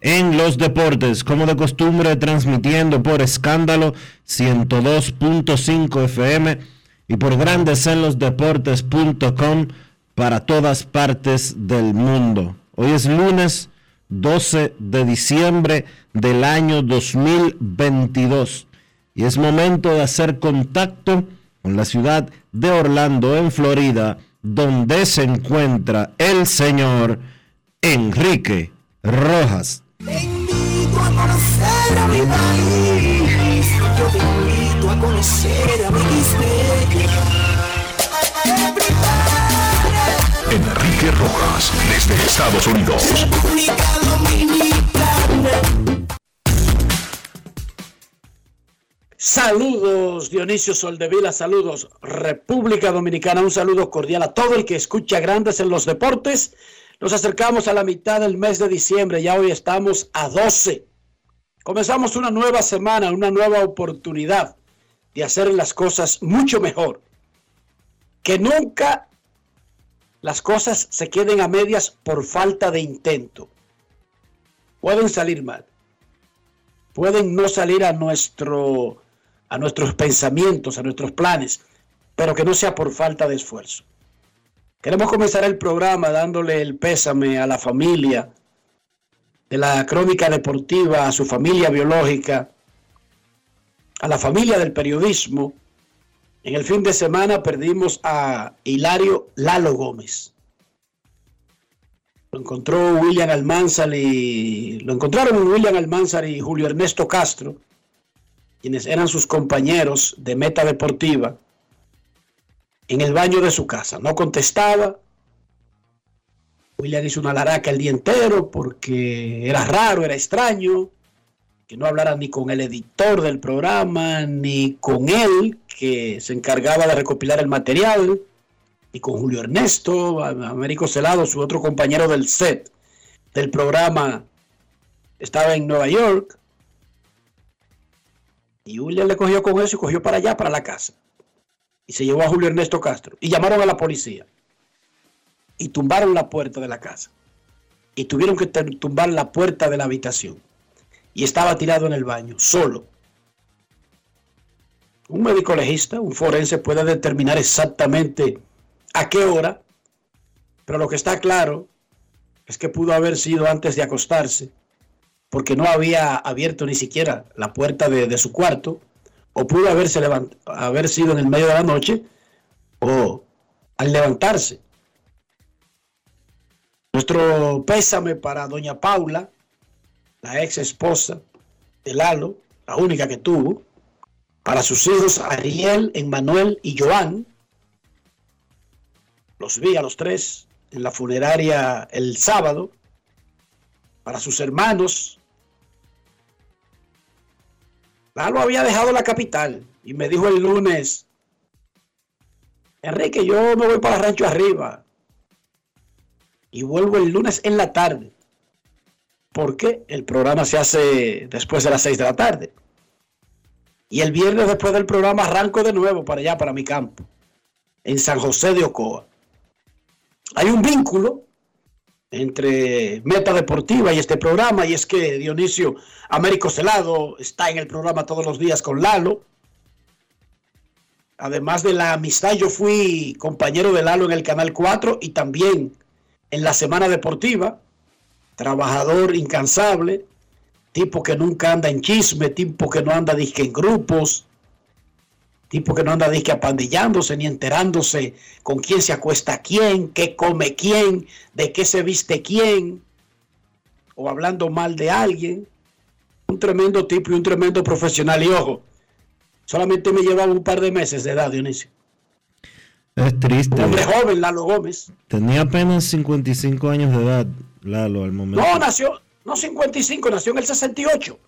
en los Deportes. Como de costumbre, transmitiendo por escándalo 102.5 FM y por grandesenlosdeportes.com para todas partes del mundo. Hoy es lunes 12 de diciembre del año 2022 y es momento de hacer contacto con la ciudad de Orlando, en Florida, donde se encuentra el señor Enrique Rojas. Te invito a conocer a mi país. Yo te invito a conocer a mi Enrique Rojas, desde Estados Unidos. República Dominicana. Saludos Dionisio Soldevila, saludos República Dominicana, un saludo cordial a todo el que escucha Grandes en los Deportes. Nos acercamos a la mitad del mes de diciembre, ya hoy estamos a 12. Comenzamos una nueva semana, una nueva oportunidad de hacer las cosas mucho mejor. Que nunca las cosas se queden a medias por falta de intento. Pueden salir mal, pueden no salir a nuestro a nuestros pensamientos, a nuestros planes, pero que no sea por falta de esfuerzo. Queremos comenzar el programa dándole el pésame a la familia de la crónica deportiva, a su familia biológica, a la familia del periodismo. En el fin de semana perdimos a Hilario Lalo Gómez. Lo encontró William Almanzar y lo encontraron William Almanzar y Julio Ernesto Castro quienes eran sus compañeros de meta deportiva, en el baño de su casa. No contestaba. William hizo una laraca el día entero porque era raro, era extraño que no hablara ni con el editor del programa, ni con él, que se encargaba de recopilar el material, ni con Julio Ernesto, Américo Celado, su otro compañero del set del programa, estaba en Nueva York. Y William le cogió con eso y cogió para allá, para la casa. Y se llevó a Julio Ernesto Castro. Y llamaron a la policía. Y tumbaron la puerta de la casa. Y tuvieron que tumbar la puerta de la habitación. Y estaba tirado en el baño, solo. Un médico legista, un forense, puede determinar exactamente a qué hora. Pero lo que está claro es que pudo haber sido antes de acostarse porque no había abierto ni siquiera la puerta de, de su cuarto, o pudo haberse levant haber sido en el medio de la noche, o al levantarse. Nuestro pésame para doña Paula, la ex esposa de Lalo, la única que tuvo, para sus hijos Ariel, Emmanuel y Joan. Los vi a los tres en la funeraria el sábado. Para sus hermanos, Lalo había dejado la capital y me dijo el lunes, Enrique, yo me voy para Rancho Arriba y vuelvo el lunes en la tarde, porque el programa se hace después de las 6 de la tarde. Y el viernes después del programa arranco de nuevo para allá, para mi campo, en San José de Ocoa. Hay un vínculo entre Meta Deportiva y este programa, y es que Dionisio Américo Celado está en el programa todos los días con Lalo. Además de la amistad, yo fui compañero de Lalo en el Canal 4 y también en la Semana Deportiva. Trabajador incansable, tipo que nunca anda en chisme, tipo que no anda disque en grupos, tipo que no anda disque apandillándose ni enterándose con quién se acuesta quién, qué come quién, de qué se viste quién, o hablando mal de alguien. Un tremendo tipo y un tremendo profesional. Y ojo, solamente me llevaba un par de meses de edad, Dionisio. Es triste. Un hombre joven, Lalo Gómez. Tenía apenas 55 años de edad, Lalo, al momento. No, nació, no 55, nació en el 68.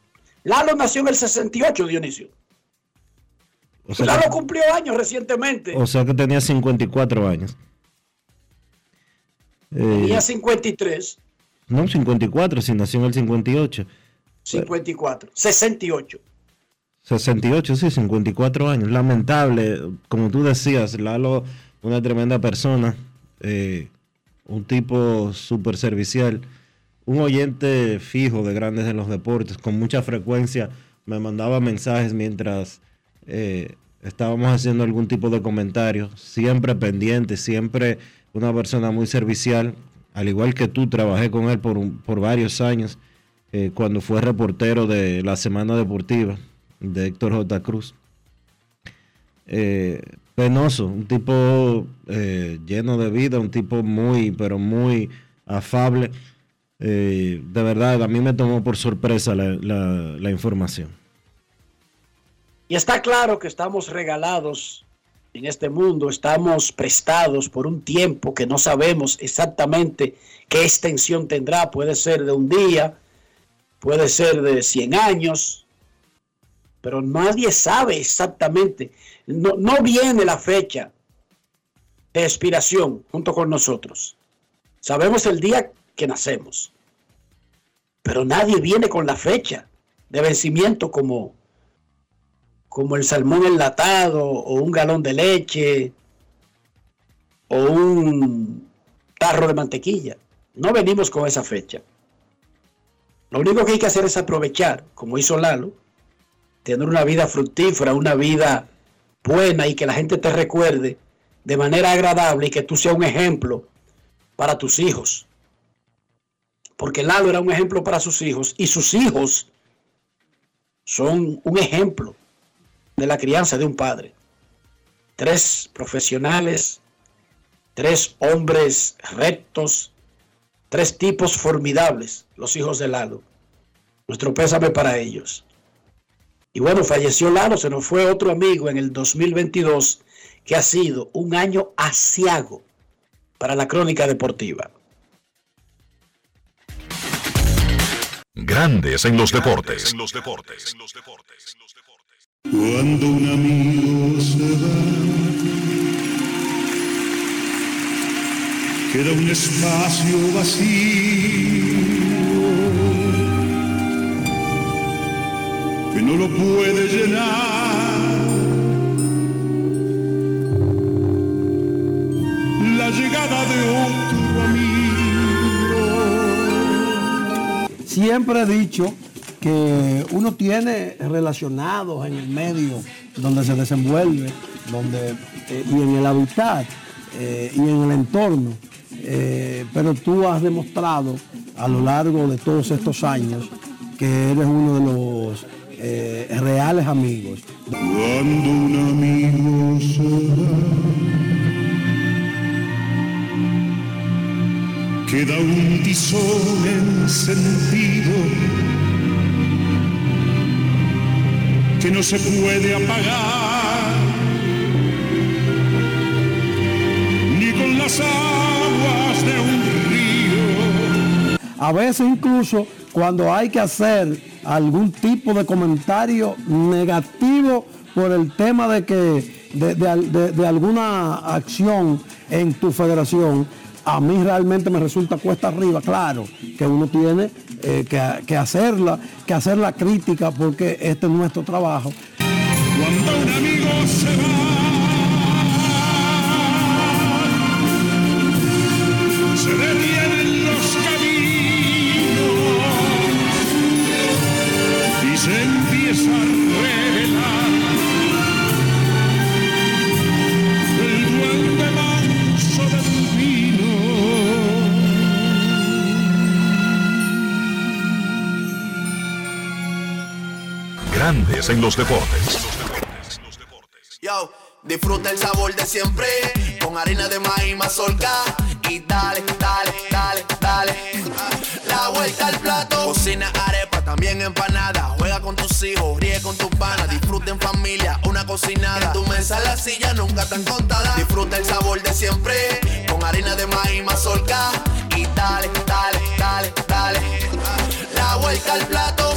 Lalo nació en el 68, Dionisio. O sea, Lalo que, cumplió años recientemente. o sea que tenía 54 años. Eh, Tenía 53, no, 54, si nació en el 58. 54, 68. 68, sí, 54 años. Lamentable, como tú decías, Lalo, una tremenda persona, eh, un tipo súper servicial, un oyente fijo de Grandes en los Deportes, con mucha frecuencia me mandaba mensajes mientras eh, estábamos haciendo algún tipo de comentario, siempre pendiente, siempre una persona muy servicial, al igual que tú, trabajé con él por, por varios años eh, cuando fue reportero de la Semana Deportiva de Héctor J. Cruz. Eh, penoso, un tipo lleno de vida, un tipo muy, pero muy afable. De verdad, a mí me tomó por sorpresa la información. Y está claro que estamos regalados en este mundo, estamos prestados por un tiempo que no sabemos exactamente qué extensión tendrá. Puede ser de un día, puede ser de 100 años, pero nadie sabe exactamente. No, no viene la fecha de expiración junto con nosotros. Sabemos el día que nacemos, pero nadie viene con la fecha de vencimiento como como el salmón enlatado o un galón de leche o un tarro de mantequilla. No venimos con esa fecha. Lo único que hay que hacer es aprovechar, como hizo Lalo, tener una vida fructífera, una vida buena y que la gente te recuerde de manera agradable y que tú seas un ejemplo para tus hijos. Porque Lalo era un ejemplo para sus hijos y sus hijos son un ejemplo de la crianza de un padre. Tres profesionales, tres hombres rectos, tres tipos formidables, los hijos de Lalo. Nuestro pésame para ellos. Y bueno, falleció Lalo, se nos fue otro amigo en el 2022 que ha sido un año asiago para la crónica deportiva. Grandes en los deportes. Cuando un amigo se va, queda un espacio vacío que no lo puede llenar. La llegada de otro amigo. Siempre he dicho que uno tiene relacionados en el medio donde se desenvuelve, donde, eh, y en el hábitat eh, y en el entorno. Eh, pero tú has demostrado a lo largo de todos estos años que eres uno de los reales amigos. Cuando un amigo se va, queda un tizón encendido que no se puede apagar ni con las aguas de un río. A veces incluso cuando hay que hacer algún tipo de comentario negativo por el tema de que de, de- de- alguna acción en tu federación, a mí realmente me resulta cuesta arriba, claro, que uno tiene eh, que, que hacerla, que hacer la crítica porque este es nuestro trabajo. En los deportes. Yo, disfruta el sabor de siempre con harina de maíz mazorca y dale, dale, dale, dale. La vuelta al plato, cocina arepa, también empanada. Juega con tus hijos, ríe con tus panas, disfruta en familia, una cocinada. En tu mesa la silla nunca tan contada. Disfruta el sabor de siempre con harina de maíz mazorca y dale, dale, dale, dale. La vuelta al plato,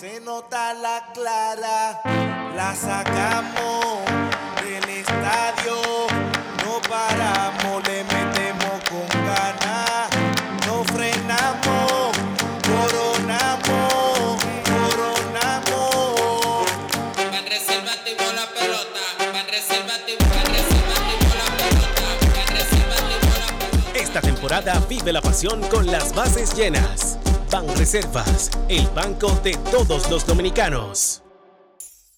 se nota la clara la sacamos del estadio. No paramos le metemos con ganas. No frenamos coronamos coronamos. Esta temporada vive la pasión con las bases llenas. Ban Reservas, el banco de todos los dominicanos.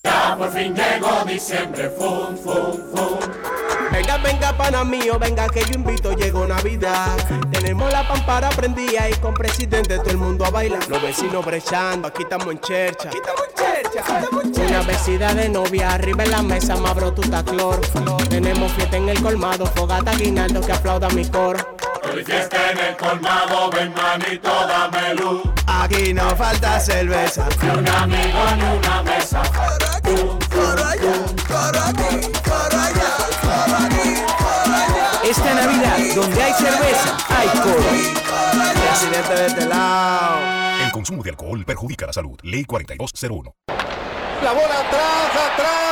Ya por fin llegó diciembre, fum, fum, fum. Venga, venga, pana mío, venga que yo invito, llegó Navidad. Tenemos la pampara prendida y con presidente todo el mundo a bailar. Los vecinos brechando, aquí estamos en chercha. Aquí estamos en chercha. Una vestida de novia, arriba en la mesa, mabro tu clor. Tenemos fiesta en el colmado, fogata guinaldo que aplauda mi coro. Hoy fiesta en el colmado, ven manito, dame luz. aquí no falta cerveza Ni un amigo ni una mesa. Esta Navidad, donde hay cerveza, hay coro. Presidente de este lado. El consumo de alcohol perjudica la salud. Ley 4201. La bola atrás, atrás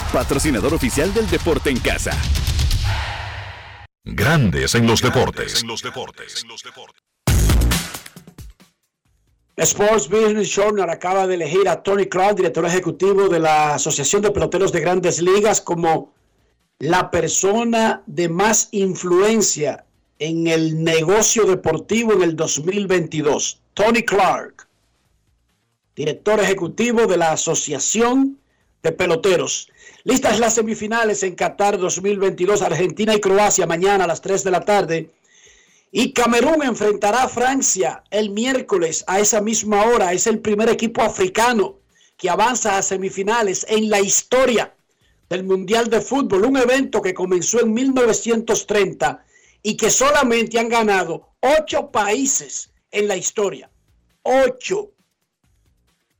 patrocinador oficial del deporte en casa. Grandes en los deportes. Sports Business Journal acaba de elegir a Tony Clark, director ejecutivo de la Asociación de Peloteros de Grandes Ligas, como la persona de más influencia en el negocio deportivo en el 2022. Tony Clark, director ejecutivo de la Asociación de Peloteros. Listas las semifinales en Qatar 2022, Argentina y Croacia mañana a las 3 de la tarde. Y Camerún enfrentará a Francia el miércoles a esa misma hora. Es el primer equipo africano que avanza a semifinales en la historia del Mundial de Fútbol, un evento que comenzó en 1930 y que solamente han ganado ocho países en la historia. Ocho.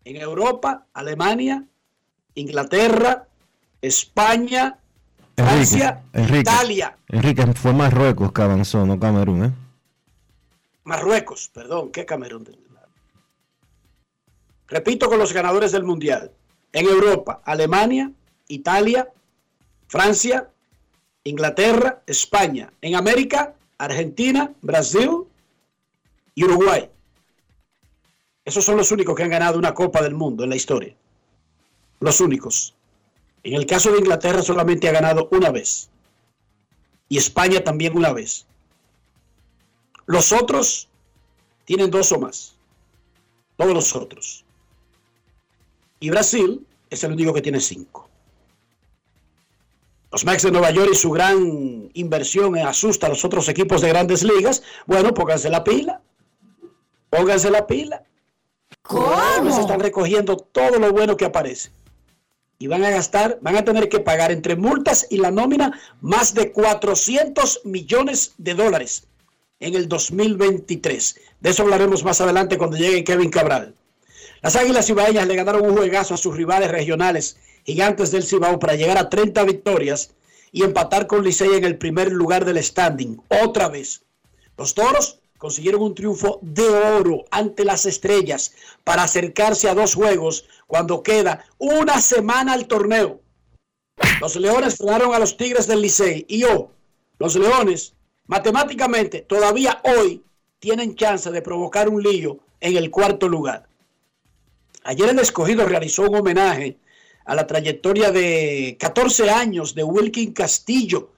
En Europa, Alemania, Inglaterra, España, Francia, Enrique, Italia, Enrique, fue Marruecos que avanzó, no Camerún, ¿eh? Marruecos, perdón, ¿qué Camerún? Repito con los ganadores del Mundial. En Europa, Alemania, Italia, Francia, Inglaterra, España. En América, Argentina, Brasil y Uruguay. Esos son los únicos que han ganado una Copa del Mundo en la historia. Los únicos. En el caso de Inglaterra solamente ha ganado una vez. Y España también una vez. Los otros tienen dos o más. Todos los otros. Y Brasil es el único que tiene cinco. Los Mets de Nueva York y su gran inversión asusta a los otros equipos de grandes ligas. Bueno, pónganse la pila. Pónganse la pila. ¿Cómo? Se están recogiendo todo lo bueno que aparece. Y van a gastar, van a tener que pagar entre multas y la nómina más de 400 millones de dólares en el 2023. De eso hablaremos más adelante cuando llegue Kevin Cabral. Las Águilas Cibaeñas le ganaron un juegazo a sus rivales regionales Gigantes del Cibao para llegar a 30 victorias y empatar con Licey en el primer lugar del standing. Otra vez. Los Toros consiguieron un triunfo de oro ante las estrellas para acercarse a dos juegos cuando queda una semana al torneo. Los Leones frenaron a los Tigres del Licey y yo, los Leones, matemáticamente, todavía hoy tienen chance de provocar un lío en el cuarto lugar. Ayer el escogido realizó un homenaje a la trayectoria de 14 años de Wilkin Castillo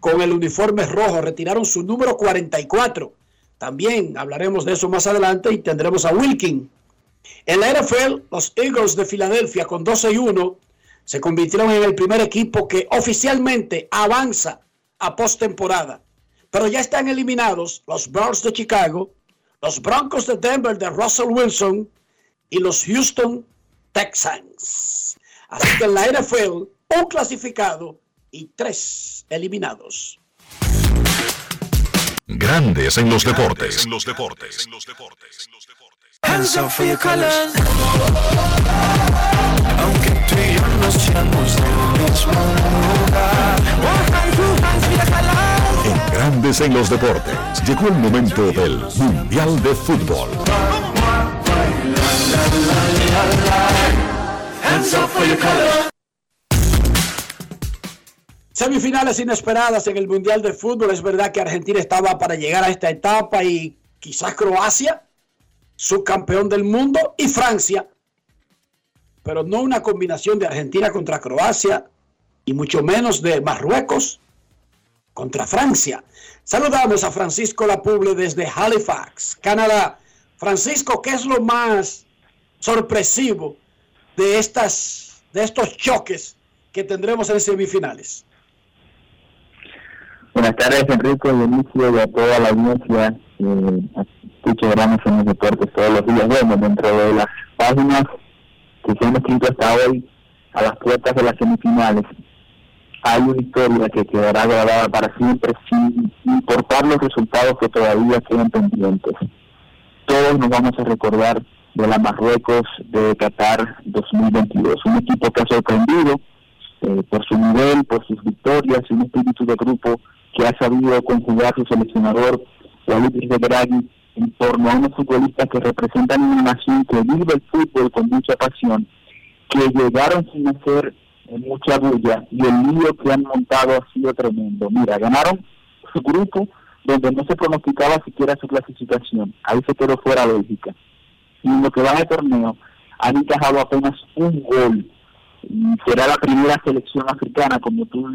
con el uniforme rojo. Retiraron su número 44. También hablaremos de eso más adelante y tendremos a Wilkin. En la NFL, los Eagles de Filadelfia con 12 y 1 se convirtieron en el primer equipo que oficialmente avanza a postemporada. Pero ya están eliminados los Bears de Chicago, los Broncos de Denver de Russell Wilson y los Houston Texans. Así que en la NFL, un clasificado y tres eliminados. Grandes en los deportes. En los deportes. Hands up for your colors. Aunque tú y yo nos echamos del mismo lugar. En Grandes en los deportes. Llegó el momento del Mundial de Fútbol. Semifinales inesperadas en el Mundial de Fútbol. Es verdad que Argentina estaba para llegar a esta etapa y quizás Croacia, subcampeón del mundo, y Francia. Pero no una combinación de Argentina contra Croacia y mucho menos de Marruecos contra Francia. Saludamos a Francisco Lapuble desde Halifax, Canadá. Francisco, ¿qué es lo más sorpresivo de, estas, de estos choques que tendremos en semifinales. Buenas tardes, Enrique, y inicio de toda la audiencia que escucha grandes en los deportes todos los días. Bueno, dentro de las páginas que se han escrito hasta hoy a las puertas de las semifinales, hay una historia que quedará grabada para siempre sin importar los resultados que todavía quedan pendientes. Todos nos vamos a recordar de la Marruecos de Qatar 2022. Un equipo que ha sorprendido eh, por su nivel, por sus victorias y un espíritu de grupo que ha sabido conjugar su seleccionador, Walid de en torno a unos futbolistas que representan una nación que vive el fútbol con mucha pasión, que llegaron sin hacer eh, mucha bulla y el lío que han montado ha sido tremendo. Mira, ganaron su grupo donde no se pronosticaba siquiera su clasificación. Ahí se quedó fuera Bélgica y en lo que va de torneo han encajado apenas un gol. Será la primera selección africana, como tú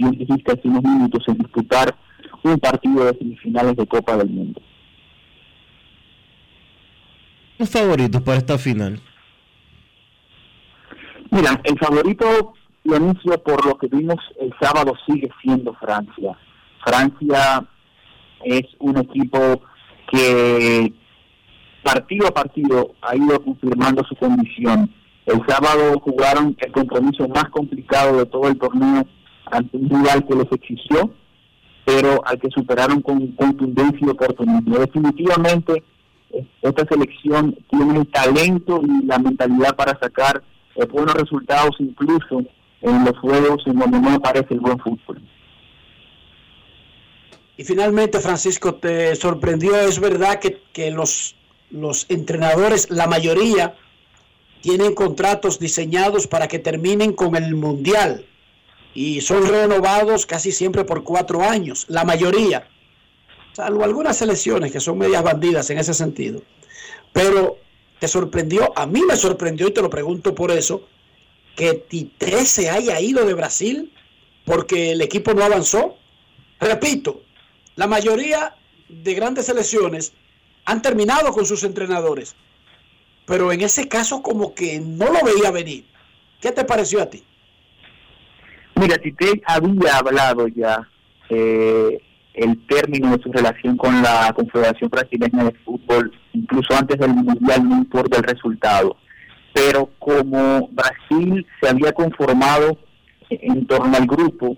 bien dijiste hace unos minutos, en disputar un partido de semifinales de Copa del Mundo. ¿Los favoritos para esta final? Mira, el favorito, inicio por lo que vimos el sábado, sigue siendo Francia. Francia es un equipo que partido a partido ha ido confirmando su condición. El sábado jugaron el compromiso más complicado de todo el torneo ante un rival que les exigió, pero al que superaron con contundencia y oportunismo. Definitivamente, esta selección tiene el talento y la mentalidad para sacar eh, buenos resultados incluso en los juegos en donde no aparece el buen fútbol. Y finalmente, Francisco, te sorprendió, es verdad que, que los los entrenadores, la mayoría, tienen contratos diseñados para que terminen con el Mundial y son renovados casi siempre por cuatro años, la mayoría, salvo algunas selecciones que son medias bandidas en ese sentido. Pero te sorprendió, a mí me sorprendió y te lo pregunto por eso, que Tite se haya ido de Brasil porque el equipo no avanzó. Repito, la mayoría de grandes selecciones han terminado con sus entrenadores, pero en ese caso como que no lo veía venir. ¿Qué te pareció a ti? Mira, Tite había hablado ya eh, el término de su relación con la Confederación Brasileña de Fútbol, incluso antes del Mundial, no importa el resultado. Pero como Brasil se había conformado en torno al grupo,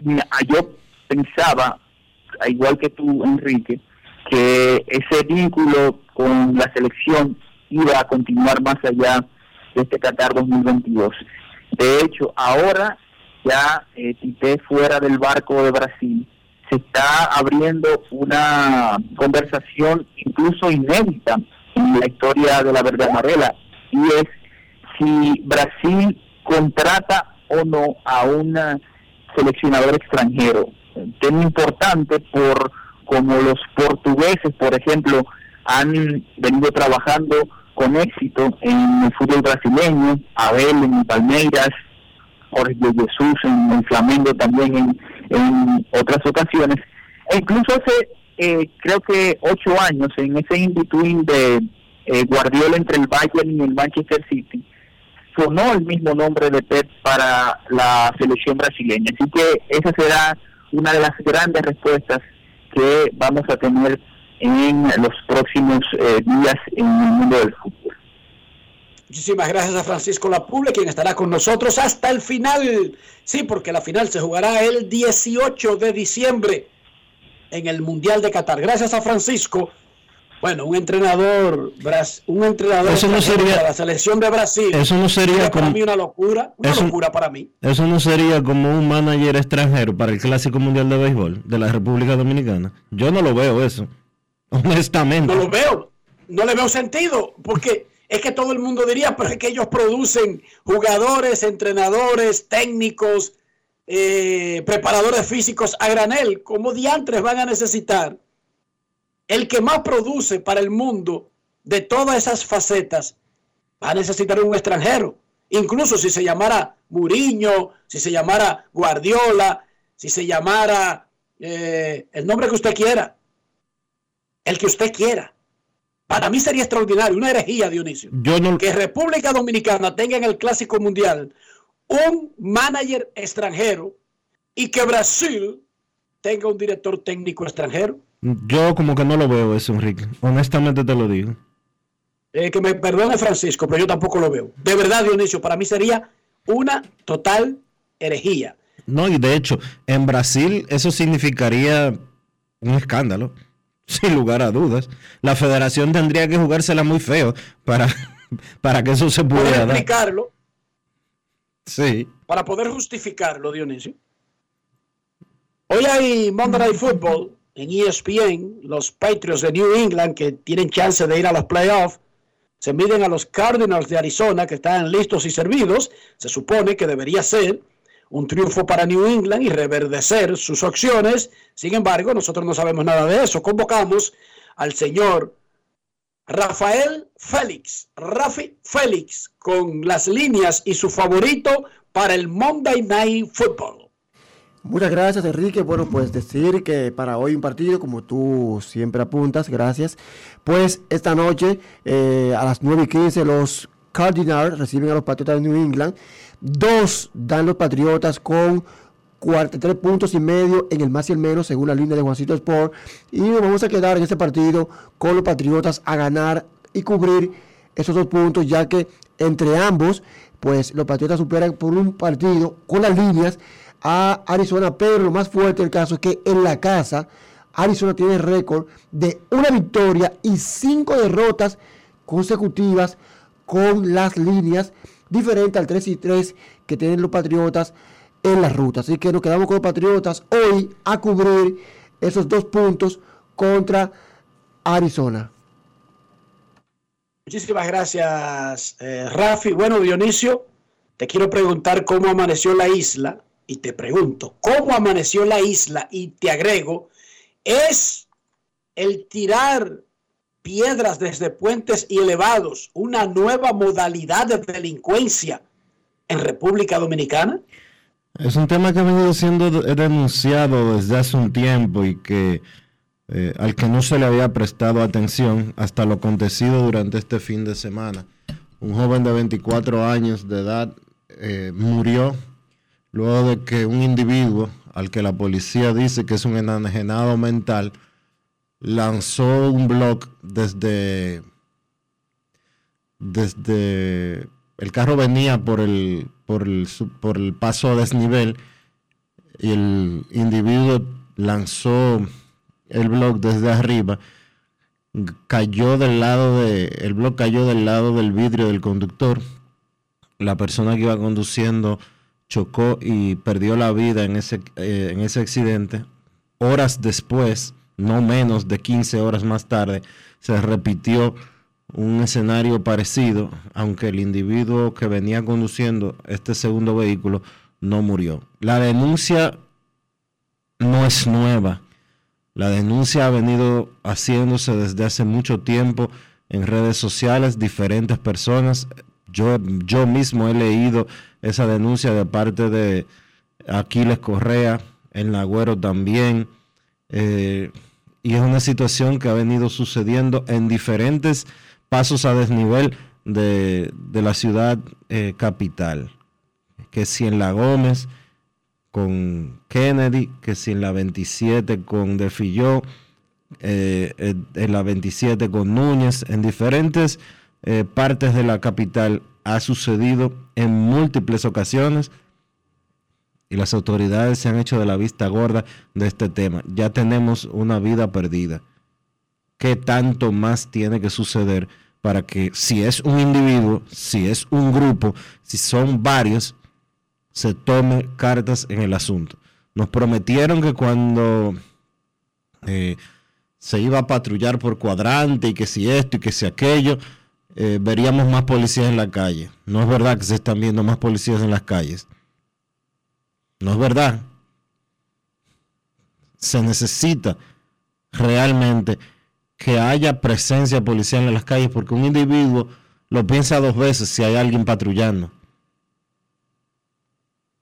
yo pensaba, igual que tú, Enrique, que ese vínculo con la selección iba a continuar más allá de este Qatar 2022. De hecho, ahora ya eh, Tite fuera del barco de Brasil, se está abriendo una conversación incluso inédita en la historia de la verde amarela y es si Brasil contrata o no a un seleccionador extranjero. Tema importante por como los portugueses, por ejemplo, han venido trabajando con éxito en el fútbol brasileño, Abel en Palmeiras, Jorge Jesús en Flamengo también en, en otras ocasiones. E incluso hace, eh, creo que ocho años, en ese in-between de eh, Guardiola entre el Bayern y el Manchester City, sonó el mismo nombre de Pep para la selección brasileña. Así que esa será una de las grandes respuestas que vamos a tener en los próximos eh, días en el mundo del fútbol. Muchísimas gracias a Francisco Lapuble, quien estará con nosotros hasta el final. Sí, porque la final se jugará el 18 de diciembre en el Mundial de Qatar. Gracias a Francisco. Bueno, un entrenador, un entrenador eso no sería, la selección de Brasil. Eso no sería para mí una locura, una locura para mí. Eso no sería como un manager extranjero para el Clásico Mundial de Béisbol de la República Dominicana. Yo no lo veo eso, honestamente. No lo veo, no le veo sentido, porque es que todo el mundo diría, pero es que ellos producen jugadores, entrenadores, técnicos, eh, preparadores físicos a granel. ¿Cómo diantres van a necesitar? El que más produce para el mundo de todas esas facetas va a necesitar un extranjero. Incluso si se llamara Muriño, si se llamara Guardiola, si se llamara eh, el nombre que usted quiera. El que usted quiera. Para mí sería extraordinario, una herejía, Dionisio. Que República Dominicana tenga en el Clásico Mundial un manager extranjero y que Brasil tenga un director técnico extranjero. Yo como que no lo veo eso, Enrique. Honestamente te lo digo. Eh, que me perdone Francisco, pero yo tampoco lo veo. De verdad, Dionisio, para mí sería una total herejía. No, y de hecho, en Brasil eso significaría un escándalo sin lugar a dudas. La federación tendría que jugársela muy feo para, para que eso se pudiera dar. explicarlo. Sí. Para poder justificarlo, Dionisio. Hoy hay Monday Night Football en ESPN. Los Patriots de New England que tienen chance de ir a los playoffs se miden a los Cardinals de Arizona que están listos y servidos. Se supone que debería ser un triunfo para New England y reverdecer sus opciones. Sin embargo, nosotros no sabemos nada de eso. Convocamos al señor Rafael Félix, Rafi Félix, con las líneas y su favorito para el Monday Night Football. Muchas gracias Enrique. Bueno, pues decir que para hoy un partido, como tú siempre apuntas, gracias. Pues esta noche eh, a las 9 y 15 los Cardinals reciben a los Patriotas de New England. Dos dan los Patriotas con 43 puntos y medio en el más y el menos, según la línea de Juancito Sport. Y nos vamos a quedar en este partido con los Patriotas a ganar y cubrir esos dos puntos, ya que entre ambos, pues los Patriotas superan por un partido con las líneas a Arizona. Pero lo más fuerte del caso es que en la casa, Arizona tiene récord de una victoria y cinco derrotas consecutivas con las líneas diferente al 3 y 3 que tienen los Patriotas en la ruta. Así que nos quedamos con los Patriotas hoy a cubrir esos dos puntos contra Arizona. Muchísimas gracias, eh, Rafi. Bueno, Dionisio, te quiero preguntar cómo amaneció la isla. Y te pregunto, ¿cómo amaneció la isla? Y te agrego, ¿es el tirar piedras desde puentes y elevados una nueva modalidad de delincuencia en República Dominicana? Es un tema que ha venido siendo denunciado desde hace un tiempo y que eh, al que no se le había prestado atención hasta lo acontecido durante este fin de semana. Un joven de 24 años de edad eh, murió luego de que un individuo al que la policía dice que es un enajenado mental lanzó un blog desde desde el carro venía por el por el, por el paso a desnivel y el individuo lanzó el blog desde arriba cayó del lado de el blog cayó del lado del vidrio del conductor la persona que iba conduciendo chocó y perdió la vida en ese, eh, en ese accidente. Horas después, no menos de 15 horas más tarde, se repitió un escenario parecido, aunque el individuo que venía conduciendo este segundo vehículo no murió. La denuncia no es nueva. La denuncia ha venido haciéndose desde hace mucho tiempo en redes sociales, diferentes personas. Yo, yo mismo he leído esa denuncia de parte de Aquiles Correa, el Nagüero también. Eh, y es una situación que ha venido sucediendo en diferentes pasos a desnivel de, la ciudad eh, capital. Que si en La Gómez con Kennedy, que si en la 27 con De Filló, eh, en la 27 con Núñez, en diferentes partes de la capital ha sucedido en múltiples ocasiones y las autoridades se han hecho de la vista gorda de este tema. Ya tenemos una vida perdida. ¿Qué tanto más tiene que suceder para que si es un individuo, si es un grupo, si son varios, se tome cartas en el asunto? Nos prometieron que cuando eh, se iba a patrullar por cuadrante y que si esto y que si aquello, eh, veríamos más policías en la calle. No es verdad que se están viendo más policías en las calles. No es verdad. Se necesita realmente que haya presencia policial en las calles porque un individuo lo piensa dos veces si hay alguien patrullando.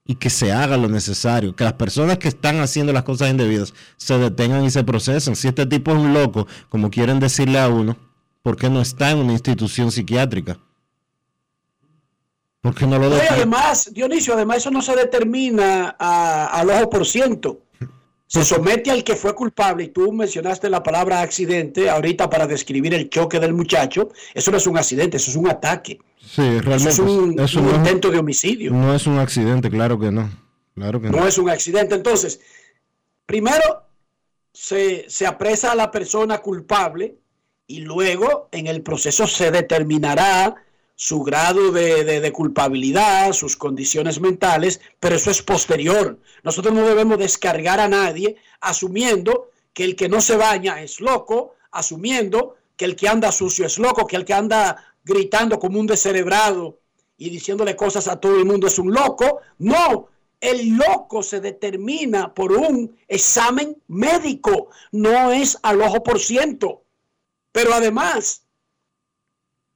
Y que se haga lo necesario, que las personas que están haciendo las cosas indebidas se detengan y se procesen. Si este tipo es un loco, como quieren decirle a uno, porque no está en una institución psiquiátrica. No lo además, Dionisio, además eso no se determina al ojo por ciento. Se somete al que fue culpable y tú mencionaste la palabra accidente ahorita para describir el choque del muchacho. Eso no es un accidente, eso es un ataque. Sí, realmente. es un, intento de homicidio. No es un accidente, claro que no. Claro que no. No es un accidente. Entonces, primero se, se apresa a la persona culpable y luego en el proceso se determinará su grado de, culpabilidad, sus condiciones mentales, pero eso es posterior. Nosotros no debemos descargar a nadie asumiendo que el que no se baña es loco, asumiendo que el que anda sucio es loco, que el que anda gritando como un descerebrado y diciéndole cosas a todo el mundo es un loco. No, el loco se determina por un examen médico, no es al ojo por ciento. Pero además,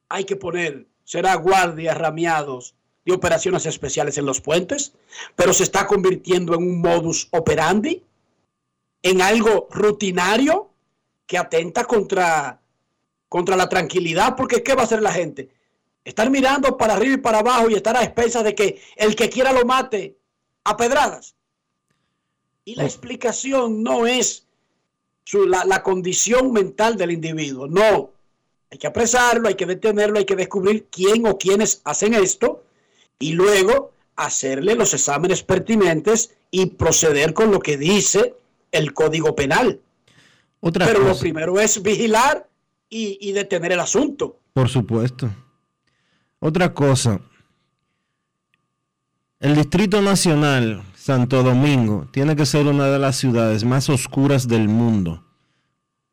hay que poner, será guardias rameados de operaciones especiales en los puentes, pero se está convirtiendo en un modus operandi, en algo rutinario que atenta contra, contra la tranquilidad, porque ¿qué va a hacer la gente? Estar mirando para arriba y para abajo y estar a expensas de que el que quiera lo mate a pedradas. Y la explicación no es la, condición mental del individuo. No, hay que apresarlo, hay que detenerlo, hay que descubrir quién o quiénes hacen esto y luego hacerle los exámenes pertinentes y proceder con lo que dice el Código Penal. Pero lo primero es vigilar y, y detener el asunto. Por supuesto. Otra cosa, el Distrito Nacional Santo Domingo tiene que ser una de las ciudades más oscuras del mundo.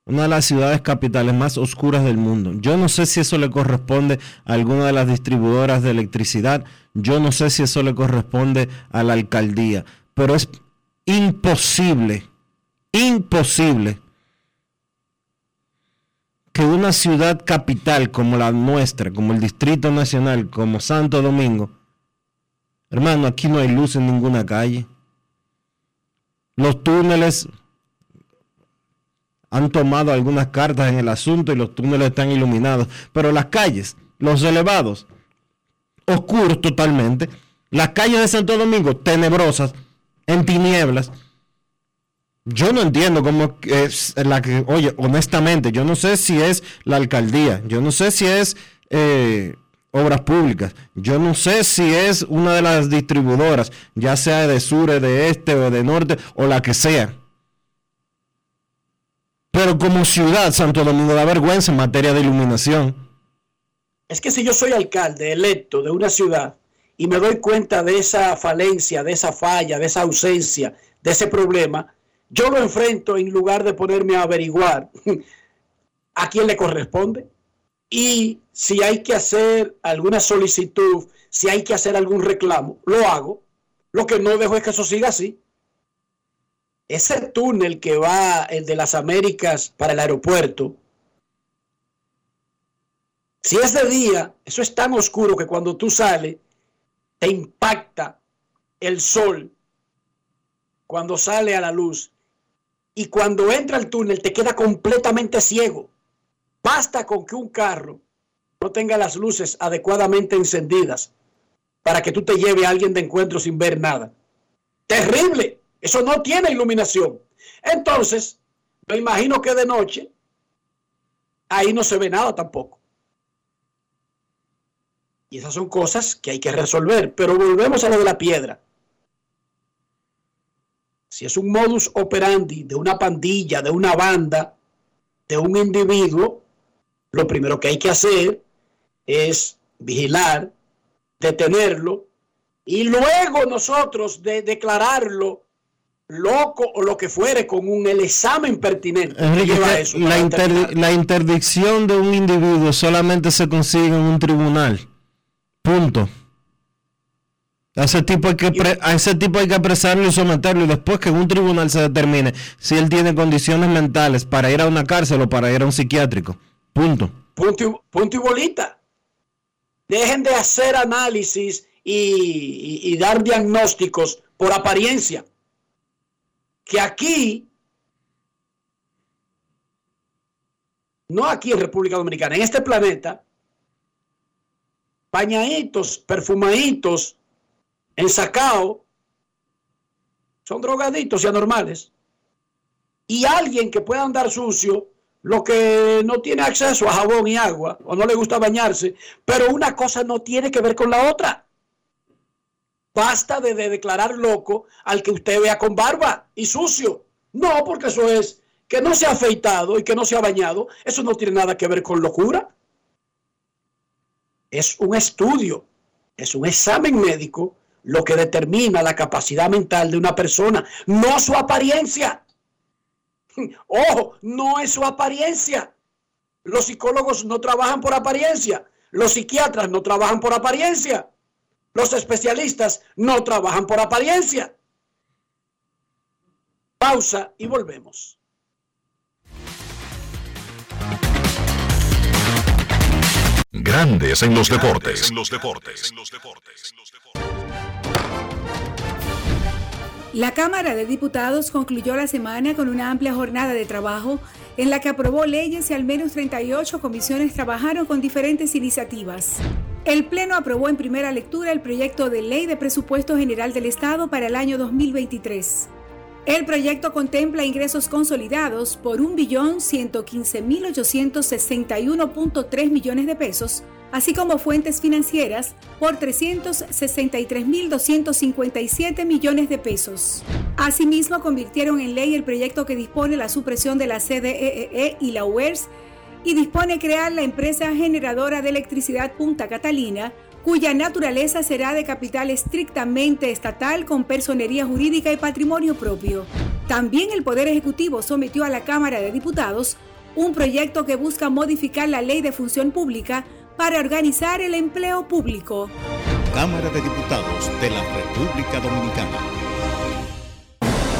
Una de las ciudades capitales más oscuras del mundo. Yo no sé si eso le corresponde a alguna de las distribuidoras de electricidad. Yo no sé si eso le corresponde a la alcaldía. Pero es imposible, imposible que una ciudad capital como la nuestra, como el Distrito Nacional, como Santo Domingo, Hermano, aquí no hay luz en ninguna calle. Los túneles han tomado algunas cartas en el asunto y los túneles están iluminados, pero las calles, los elevados, oscuros totalmente, las calles de Santo Domingo, tenebrosas, en tinieblas. Yo no entiendo cómo es la que, oye, honestamente, yo no sé si es la alcaldía, yo no sé si es eh, obras públicas, yo no sé si es una de las distribuidoras, ya sea de sur, de este o de norte o la que sea. Pero como ciudad, Santo Domingo da vergüenza en materia de iluminación. Es que si yo soy alcalde electo de una ciudad y me doy cuenta de esa falencia, de esa falla, de esa ausencia, de ese problema, yo lo enfrento en lugar de ponerme a averiguar a quién le corresponde y si hay que hacer alguna solicitud, si hay que hacer algún reclamo, lo hago. Lo que no dejo es que eso siga así. Ese túnel que va, el de las Américas para el aeropuerto, si es de día, eso es tan oscuro que cuando tú sales, te impacta el sol cuando sale a la luz y cuando entra al túnel te queda completamente ciego. Basta con que un carro no tenga las luces adecuadamente encendidas para que tú te lleve a alguien de encuentro sin ver nada. Terrible. Eso no tiene iluminación. Entonces, me imagino que de noche ahí no se ve nada tampoco. Y esas son cosas que hay que resolver. Pero volvemos a lo de la piedra. Si es un modus operandi de una pandilla, de una banda, de un individuo, lo primero que hay que hacer es vigilar, detenerlo y luego nosotros de declararlo loco o lo que fuere con un el examen pertinente. la, la interdicción de un individuo solamente se consigue en un tribunal. Punto. A ese, tipo hay que a ese tipo hay que apresarlo y someterlo y después que en un tribunal se determine si él tiene condiciones mentales para ir a una cárcel o para ir a un psiquiátrico. Punto. Punto y, bolita. Dejen de hacer análisis y, dar diagnósticos por apariencia. Que aquí, no aquí en República Dominicana, en este planeta, pañaditos, perfumaditos, ensacados, son drogaditos y anormales. Y alguien que pueda andar sucio lo que no tiene acceso a jabón y agua o no le gusta bañarse, pero una cosa no tiene que ver con la otra. Basta de, declarar loco al que usted vea con barba y sucio. No, porque eso es que no se ha afeitado y que no se ha bañado. Eso no tiene nada que ver con locura. Es un estudio, es un examen médico lo que determina la capacidad mental de una persona, no su apariencia. Ojo, no es su apariencia. Los psicólogos no trabajan por apariencia. Los psiquiatras no trabajan por apariencia. Los especialistas no trabajan por apariencia. Pausa y volvemos. Grandes en los deportes. En los deportes. La Cámara de Diputados concluyó la semana con una amplia jornada de trabajo en la que aprobó leyes y al menos 38 comisiones trabajaron con diferentes iniciativas. El Pleno aprobó en primera lectura el proyecto de ley de presupuesto general del Estado para el año 2023. El proyecto contempla ingresos consolidados por 1.115.861.3 millones de pesos así como fuentes financieras por 363.257 millones de pesos. Asimismo, convirtieron en ley el proyecto que dispone la supresión de la CDEE e y la UERS y dispone crear la empresa generadora de electricidad Punta Catalina, cuya naturaleza será de capital estrictamente estatal con personería jurídica y patrimonio propio. También el Poder Ejecutivo sometió a la Cámara de Diputados un proyecto que busca modificar la ley de función pública para organizar el empleo público. Cámara de Diputados de la República Dominicana.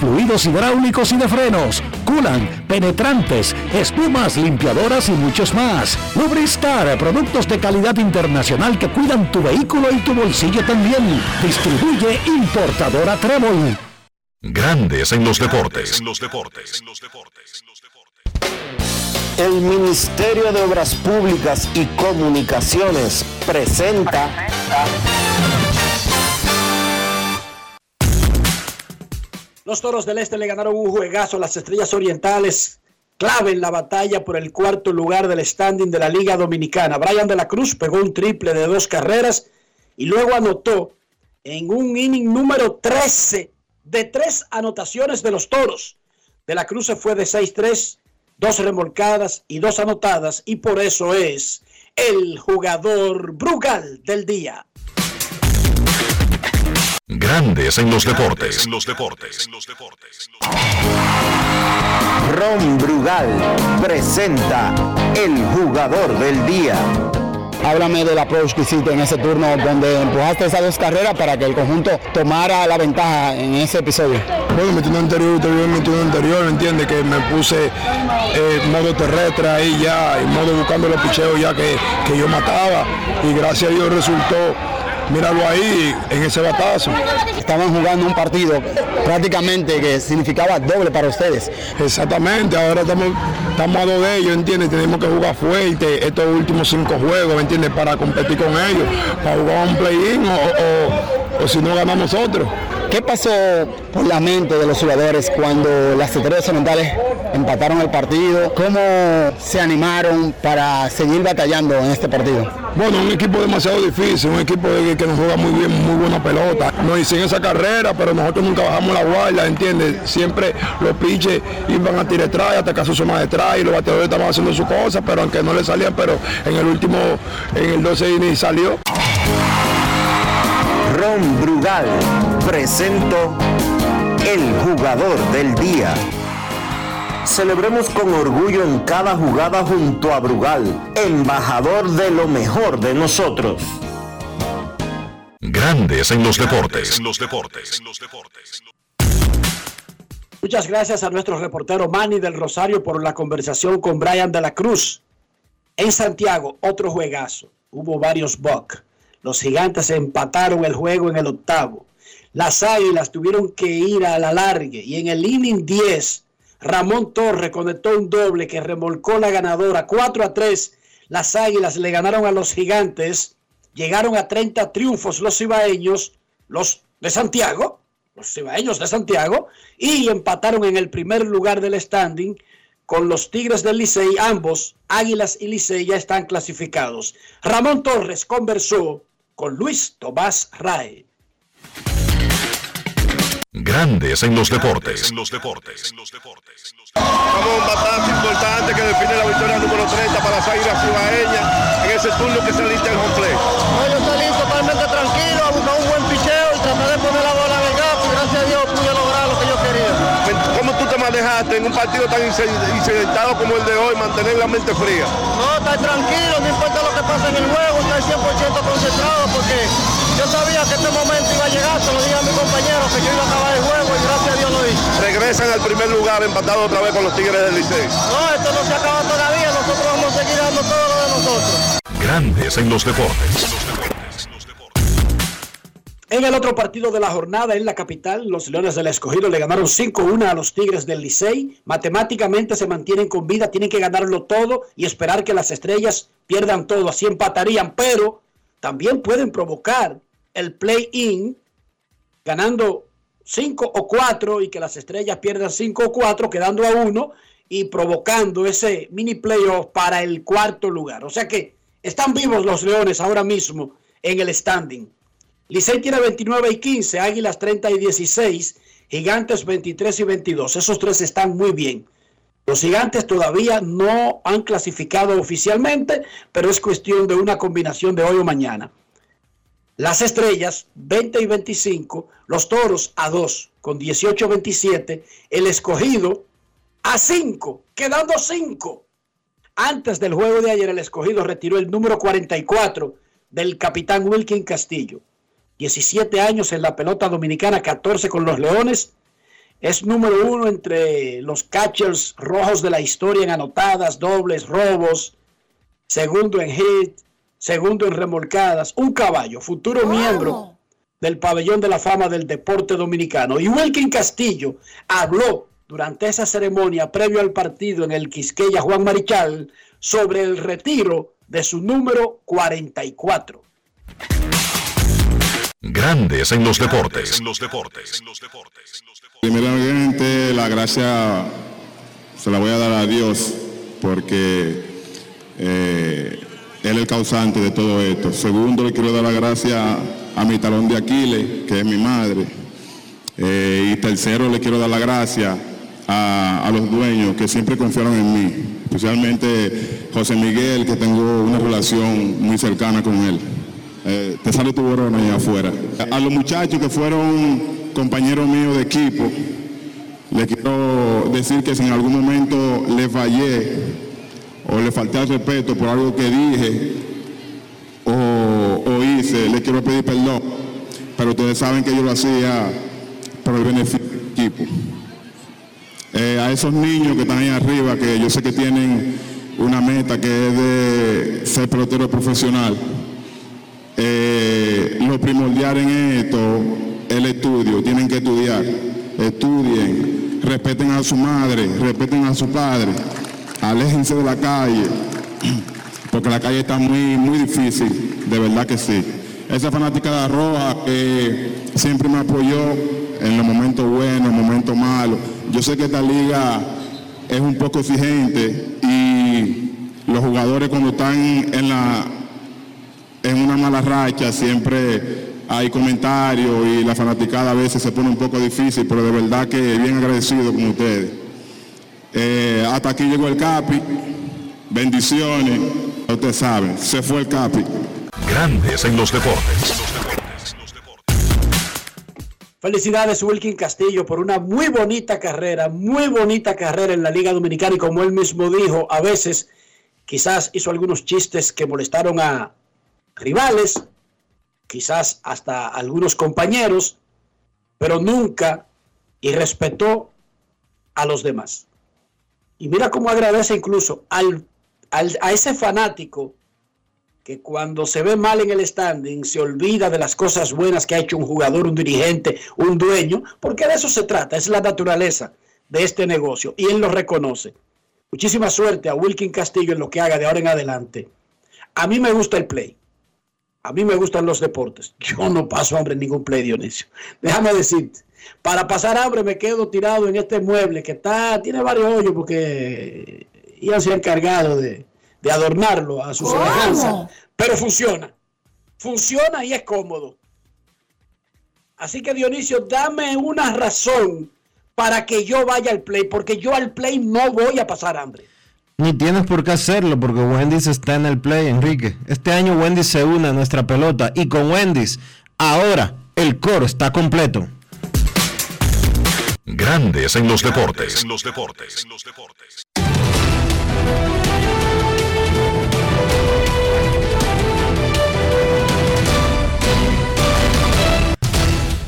fluidos hidráulicos y de frenos, culan, penetrantes, espumas, limpiadoras y muchos más. Lubristar, productos de calidad internacional que cuidan tu vehículo y tu bolsillo también. Distribuye importadora Trébol. Grandes en los deportes. El Ministerio de Obras Públicas y Comunicaciones presenta Los Toros del Este le ganaron un juegazo a las Estrellas Orientales, clave en la batalla por el cuarto lugar del standing de la Liga Dominicana. Brian de la Cruz pegó un triple de dos carreras y luego anotó en un inning número 13 de tres anotaciones de los Toros. De la Cruz se fue de 6-3, dos remolcadas y dos anotadas y por eso es el jugador Brugal del día. Grandes en los deportes. los deportes. Ron Brugal presenta el jugador del día. Háblame del approach que hiciste en ese turno donde empujaste esas dos carreras para que el conjunto tomara la ventaja en ese episodio. Bueno, mi turno anterior, en mi turno anterior, entiende que me puse eh, modo terrestre ahí ya, y modo buscando los picheos ya que, que yo mataba y gracias a Dios resultó míralo ahí en ese batazo. Estaban jugando un partido prácticamente que significaba doble para ustedes. Exactamente, ahora estamos, estamos a dos de ellos, ¿entiendes? Tenemos que jugar fuerte estos últimos cinco juegos, ¿me entiendes? Para competir con ellos, para jugar un play-in o, o, o si no ganamos otro. ¿Qué pasó por la mente de los jugadores cuando las estrellas orientales empataron el partido? ¿Cómo se animaron para seguir batallando en este partido? Bueno, un equipo demasiado difícil, un equipo que nos juega muy bien, muy buena pelota. Nos hicieron esa carrera, pero nosotros nunca bajamos la guardia, ¿entiendes? Siempre los piches iban a tirar detrás, hasta caso suma detrás y los bateadores estaban haciendo su cosa, pero aunque no le salían, pero en el último, en el 12 inning salió. Ron Brugal presento el jugador del día. Celebremos con orgullo en cada jugada junto a Brugal, embajador de lo mejor de nosotros. Grandes en los deportes. En los deportes. Muchas gracias a nuestro reportero Manny del Rosario por la conversación con Brian de la Cruz. En Santiago, otro juegazo. Hubo varios bucks. Los gigantes empataron el juego en el octavo. Las águilas tuvieron que ir a la largue. Y en el inning 10, Ramón Torres conectó un doble que remolcó la ganadora. 4 a 3. Las águilas le ganaron a los gigantes. Llegaron a 30 triunfos los cibaeños, los de Santiago, los cibaeños de Santiago, y empataron en el primer lugar del standing con los Tigres del Licey. Ambos, Águilas y Licey, ya están clasificados. Ramón Torres conversó con Luis Tomás Rae. Grandes en los deportes. Vamos a un batazo importante que define la victoria número 30 para las Águilas Cibaeñas en ese turno que se lista el home play. yo salí totalmente tranquilo a manejaste en un partido tan incidentado como el de hoy, mantener la mente fría? No, estar tranquilo, no importa lo que pase en el juego, estar 100% concentrado porque yo sabía que este momento iba a llegar, se lo dije a mi compañero que yo iba a acabar el juego y gracias a Dios lo hice. Regresan al primer lugar empatado otra vez con los Tigres del Licey. No, esto no se acaba todavía, nosotros vamos a seguir dando todo lo de nosotros. Grandes en los deportes. En el otro partido de la jornada en la capital, los Leones del Escogido le ganaron 5-1 a los Tigres del Licey. Matemáticamente se mantienen con vida, tienen que ganarlo todo y esperar que las estrellas pierdan todo, así empatarían, pero también pueden provocar el play-in ganando 5 o 4 y que las estrellas pierdan 5 o 4, quedando a 1 y provocando ese mini playoff para el cuarto lugar. O sea que están vivos los Leones ahora mismo en el standing. Licey tiene 29 y 15, Águilas 30 y 16, Gigantes 23 y 22. Esos tres están muy bien. Los gigantes todavía no han clasificado oficialmente, pero es cuestión de una combinación de hoy o mañana. Las estrellas 20 y 25, los toros a 2 con 18 27, el escogido a 5, quedando 5. Antes del juego de ayer, el escogido retiró el número 44 del capitán Wilkin Castillo. 17 años en la pelota dominicana, 14 con los Leones. Es número uno entre los catchers rojos de la historia en anotadas, dobles, robos. Segundo en hit, segundo en remolcadas. Un caballo, futuro miembro del pabellón de la fama del deporte dominicano. Y Wilkin Castillo habló durante esa ceremonia previo al partido en el Quisqueya Juan Marichal sobre el retiro de su número 44. Grandes en los deportes. Primeramente, la gracia se la voy a dar a Dios porque eh, Él es el causante de todo esto. Segundo, le quiero dar la gracia a mi talón de Aquiles, que es mi madre. Eh, y tercero, le quiero dar la gracia a, a, los dueños que siempre confiaron en mí, especialmente José Miguel, que tengo una relación muy cercana con él. Eh, te sale tu borrón ahí afuera. A los muchachos que fueron compañeros míos de equipo, les quiero decir que si en algún momento les fallé o le falté al respeto por algo que dije o, o hice, les quiero pedir perdón. Pero ustedes saben que yo lo hacía por el beneficio del equipo. Eh, a esos niños que están ahí arriba, que yo sé que tienen una meta que es de ser pelotero profesional. Eh, lo primordial en esto, el estudio, tienen que estudiar, estudien, respeten a su madre, respeten a su padre, aléjense de la calle, porque la calle está muy, muy difícil, de verdad que sí. Esa fanática roja que siempre me apoyó en los momentos buenos, momentos malos. Yo sé que esta liga es un poco exigente y los jugadores cuando están en la en una mala racha siempre hay comentarios y la fanaticada a veces se pone un poco difícil, pero de verdad que bien agradecido con ustedes. Eh, hasta aquí llegó el Capi. Bendiciones. Ustedes saben, se fue el Capi. Grandes en los deportes. Felicidades Wilkin Castillo por una muy bonita carrera, muy bonita carrera en la Liga Dominicana y como él mismo dijo, a veces quizás hizo algunos chistes que molestaron a rivales quizás hasta algunos compañeros, pero nunca y respetó a los demás. Y mira cómo agradece incluso al, a ese fanático que cuando se ve mal en el standing se olvida de las cosas buenas que ha hecho un jugador, un dirigente, un dueño, porque de eso se trata, es la naturaleza de este negocio y él lo reconoce. Muchísima suerte a Wilkin Castillo en lo que haga de ahora en adelante. A mí me gusta el play. A mí me gustan los deportes. Yo no paso hambre en ningún play, Dionisio. Déjame decirte, para pasar hambre me quedo tirado en este mueble que está, tiene varios hoyos porque iban se ha encargado de, de adornarlo a su ¿Cómo? semejanza. Pero funciona. Funciona y es cómodo. Así que Dionisio, dame una razón para que yo vaya al play, porque yo al play no voy a pasar hambre. Ni tienes por qué hacerlo porque Wendy's está en el play, Enrique. Este año Wendy's se une a nuestra pelota y con Wendy's ahora el coro está completo. Grandes en los deportes. En los deportes.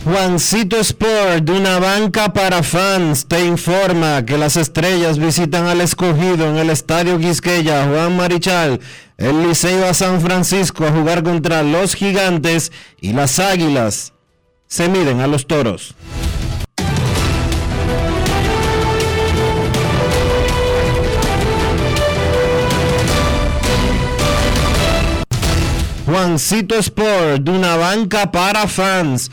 Juancito Sport, de una banca para fans, te informa que las estrellas visitan al escogido en el Estadio Quisqueya, Juan Marichal. El Liceo a San Francisco a jugar contra los gigantes y las águilas se miden a los toros. Juancito Sport, de una banca para fans,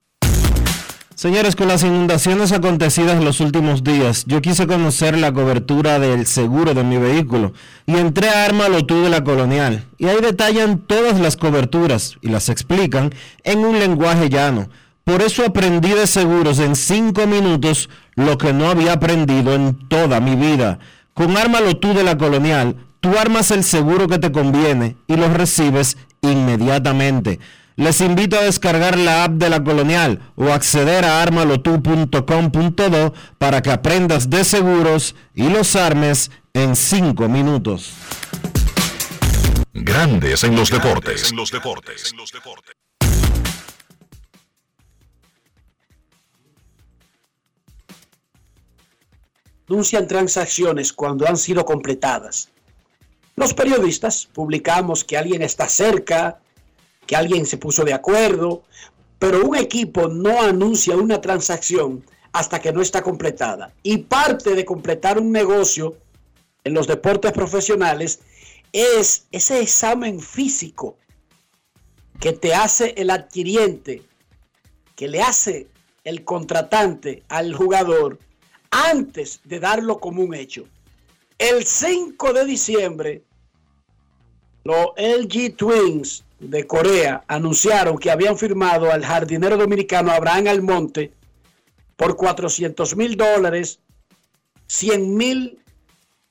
Señores, con las inundaciones acontecidas los últimos días, yo quise conocer la cobertura del seguro de mi vehículo y entré a Ármalo tú de la Colonial. Y ahí detallan todas las coberturas y las explican en un lenguaje llano. Por eso aprendí de seguros en cinco minutos lo que no había aprendido en toda mi vida. Con Ármalo tú de la Colonial, tú armas el seguro que te conviene y lo recibes inmediatamente. Les invito a descargar la app de la Colonial o acceder a armalotu.com.do para que aprendas de seguros y los armes en 5 minutos. Grandes en los deportes. En los deportes. Anuncian transacciones cuando han sido completadas. Los periodistas publicamos que alguien está cerca, que alguien se puso de acuerdo, pero un equipo no anuncia una transacción hasta que no está completada. Y parte de completar un negocio en los deportes profesionales es ese examen físico que te hace el adquiriente, que le hace el contratante al jugador antes de darlo como un hecho. El 5 de diciembre, los LG Twins de Corea anunciaron que habían firmado al jardinero dominicano Abraham Almonte por 400 mil dólares, 100 mil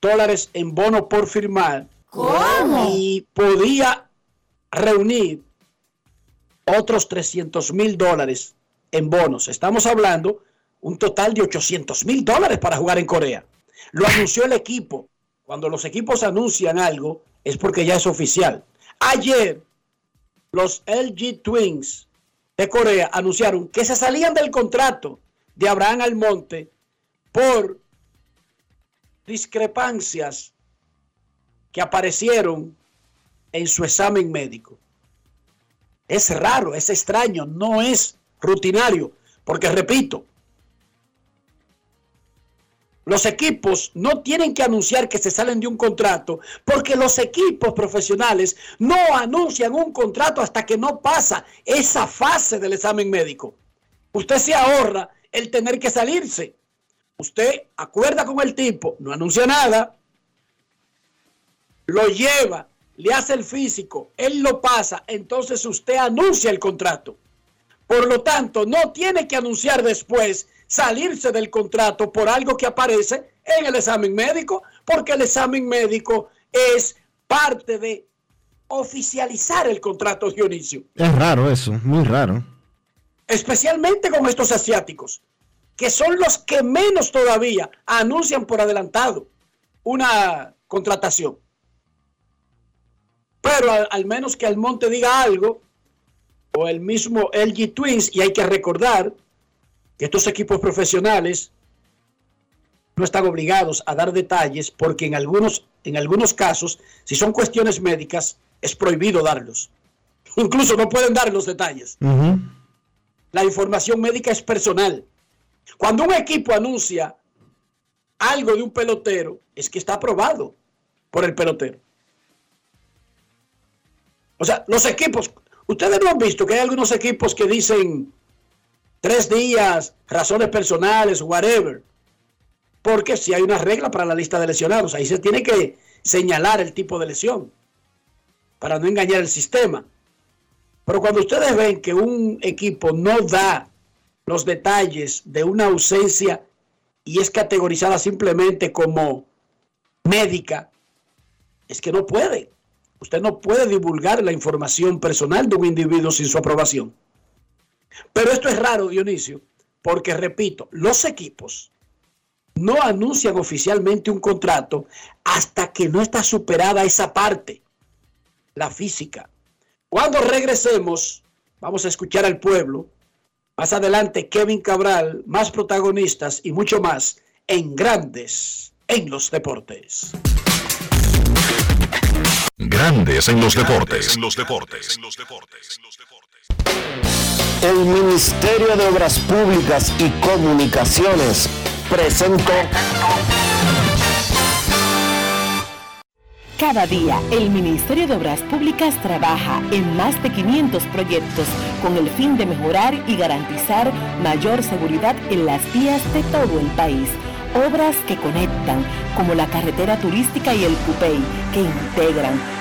dólares en bono por firmar. ¿Cómo? Y podía reunir otros 300 mil dólares en bonos. Estamos hablando un total de 800 mil dólares para jugar en Corea. Lo anunció el equipo. Cuando los equipos anuncian algo es porque ya es oficial. Ayer los LG Twins de Corea anunciaron que se salían del contrato de Abraham Almonte por discrepancias que aparecieron en su examen médico. Es raro, es extraño, no es rutinario, porque repito, los equipos no tienen que anunciar que se salen de un contrato porque los equipos profesionales no anuncian un contrato hasta que no pasa esa fase del examen médico. Usted se ahorra el tener que salirse. Usted acuerda con el tipo, no anuncia nada, lo lleva, le hace el físico, él lo pasa, entonces usted anuncia el contrato. Por lo tanto, no tiene que anunciar después salirse del contrato por algo que aparece en el examen médico, porque el examen médico es parte de oficializar el contrato, Dionisio. Es raro eso, muy raro. Especialmente con estos asiáticos, que son los que menos todavía anuncian por adelantado una contratación. Pero al, al menos que Almonte diga algo, o el mismo LG Twins, y hay que recordar que estos equipos profesionales no están obligados a dar detalles porque en algunos, en algunos casos, si son cuestiones médicas, es prohibido darlos. Incluso no pueden dar los detalles. La información médica es personal. Cuando un equipo anuncia algo de un pelotero, es que está aprobado por el pelotero. O sea, los equipos, ustedes no han visto que hay algunos equipos que dicen tres días, razones personales, whatever. Porque si hay una regla para la lista de lesionados, ahí se tiene que señalar el tipo de lesión para no engañar el sistema. Pero cuando ustedes ven que un equipo no da los detalles de una ausencia y es categorizada simplemente como médica, es que no puede. Usted no puede divulgar la información personal de un individuo sin su aprobación. Pero esto es raro, Dionisio, porque repito, los equipos no anuncian oficialmente un contrato hasta que no está superada esa parte, la física. Cuando regresemos, vamos a escuchar al pueblo. Más adelante, Kevin Cabral, más protagonistas y mucho más en Grandes en los Deportes. Grandes en los deportes. En los deportes. El Ministerio de Obras Públicas y Comunicaciones presentó. Cada día, el Ministerio de Obras Públicas trabaja en más de 500 proyectos con el fin de mejorar y garantizar mayor seguridad en las vías de todo el país obras que conectan, como la carretera turística y el Cupey, que integran,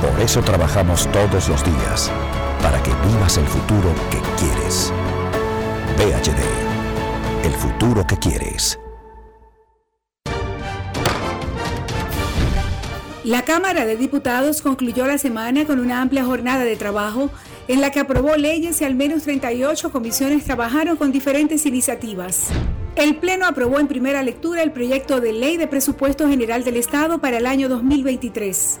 Por eso trabajamos todos los días. Para que vivas el futuro que quieres. VHD. El futuro que quieres. La Cámara de Diputados concluyó la semana con una amplia jornada de trabajo en la que aprobó leyes y al menos 38 comisiones trabajaron con diferentes iniciativas. El Pleno aprobó en primera lectura el proyecto de ley de presupuesto general del Estado para el año 2023.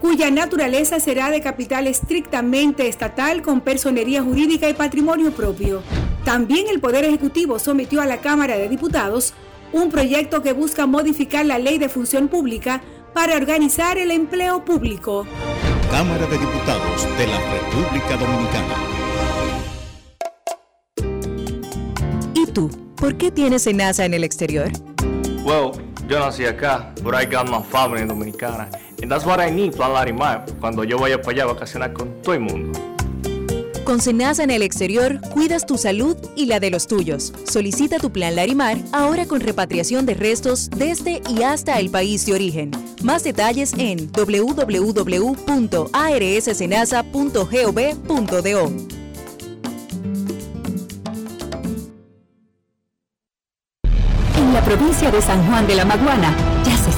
cuya naturaleza será de capital estrictamente estatal con personería jurídica y patrimonio propio. También el Poder Ejecutivo sometió a la Cámara de Diputados un proyecto que busca modificar la ley de función pública para organizar el empleo público. Cámara de Diputados de la República Dominicana. ¿Y tú? ¿Por qué tienes NASA en el exterior? Well, yo nací acá, but I got my family dominicana. And that's what I need, Plan Larimar, cuando yo vaya para allá a vacacionar con todo el mundo. Con Senasa en el exterior, cuidas tu salud y la de los tuyos. Solicita tu plan Larimar ahora con repatriación de restos desde y hasta el país de origen. Más detalles en www.arssenasa.gov.do. En la provincia de San Juan de la Maguana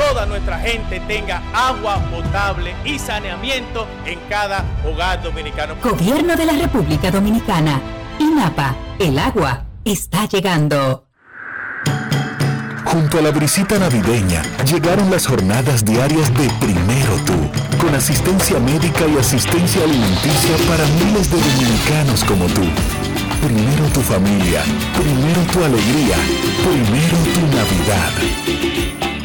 toda nuestra gente tenga agua potable y saneamiento en cada hogar dominicano. Gobierno de la República Dominicana. INAPA. El agua está llegando. Junto a la brisita navideña llegaron las jornadas diarias de Primero Tú, con asistencia médica y asistencia alimenticia para miles de dominicanos como tú. Primero tu familia, primero tu alegría, primero tu Navidad.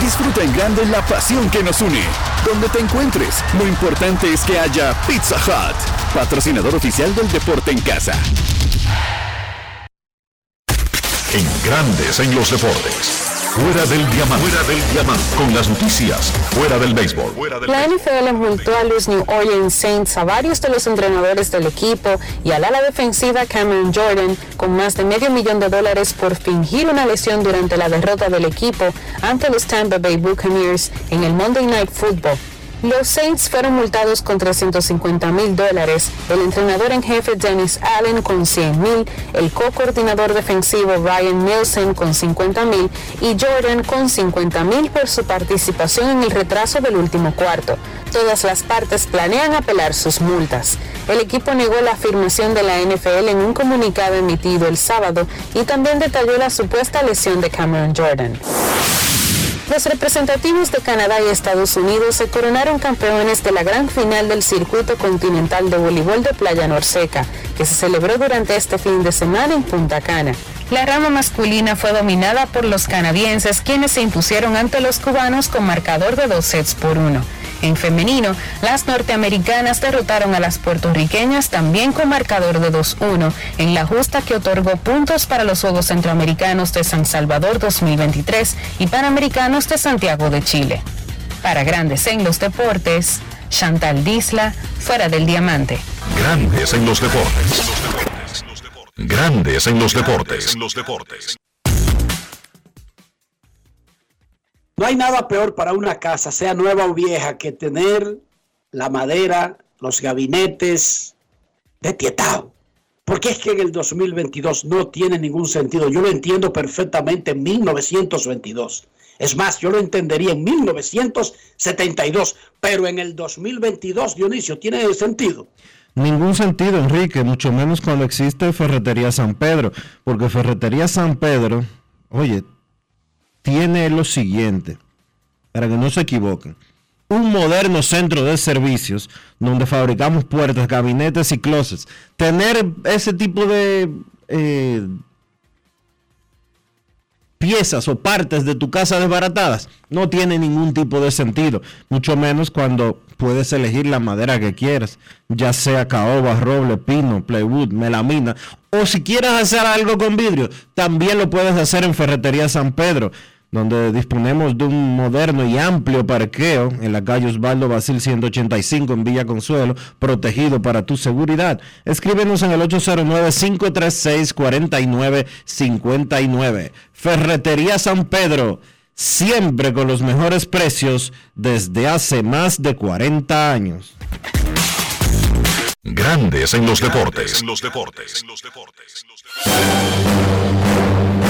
Disfruta en grande la pasión que nos une. Donde te encuentres, lo importante es que haya Pizza Hut, patrocinador oficial del deporte en casa. En Grandes en los Deportes. Fuera del diamante. Fuera del diamante. Con las noticias. Fuera del béisbol. Fuera del La NFL multó a los New Orleans Saints, a varios de los entrenadores del equipo y al ala defensiva Cameron Jordan con más de medio millón de dólares por fingir una lesión durante la derrota del equipo ante los Tampa Bay Buccaneers en el Monday Night Football. Los Saints fueron multados con 350 mil dólares, el entrenador en jefe Dennis Allen con 100 mil, el co-coordinador defensivo Ryan Nielsen con 50 mil y Jordan con 50 mil por su participación en el retraso del último cuarto. Todas las partes planean apelar sus multas. El equipo negó la afirmación de la NFL en un comunicado emitido el sábado y también detalló la supuesta lesión de Cameron Jordan. Los representativos de Canadá y Estados Unidos se coronaron campeones de la gran final del circuito continental de voleibol de Playa Norseca, que se celebró durante este fin de semana en Punta Cana. La rama masculina fue dominada por los canadienses, quienes se impusieron ante los cubanos con marcador de dos sets por uno. En femenino, las norteamericanas derrotaron a las puertorriqueñas también con marcador de 2-1 en la justa que otorgó puntos para los Juegos Centroamericanos de San Salvador 2023 y Panamericanos de Santiago de Chile. Para Grandes en los Deportes, Chantal Disla, fuera del diamante. Grandes en los deportes. Grandes en los deportes. En los deportes. No hay nada peor para una casa, sea nueva o vieja, que tener la madera, los gabinetes de tietao. Porque es que en el 2022 no tiene ningún sentido. Yo lo entiendo perfectamente en 1922. Es más, yo lo entendería en 1972. Pero en el 2022, Dionisio, ¿tiene sentido? Ningún sentido, Enrique, mucho menos cuando existe Ferretería San Pedro. Porque Ferretería San Pedro, oye, tiene lo siguiente, para que no se equivoquen. Un moderno centro de servicios donde fabricamos puertas, gabinetes y closets. Tener ese tipo de eh, piezas o partes de tu casa desbaratadas. No tiene ningún tipo de sentido, mucho menos cuando puedes elegir la madera que quieras, ya sea caoba, roble, pino, plywood, melamina, o si quieres hacer algo con vidrio, también lo puedes hacer en Ferretería San Pedro donde disponemos de un moderno y amplio parqueo en la calle Osvaldo Basil 185 en Villa Consuelo, protegido para tu seguridad. Escríbenos en el 809-536-4959. Ferretería San Pedro, siempre con los mejores precios desde hace más de 40 años. Grandes en los deportes. En los deportes. Y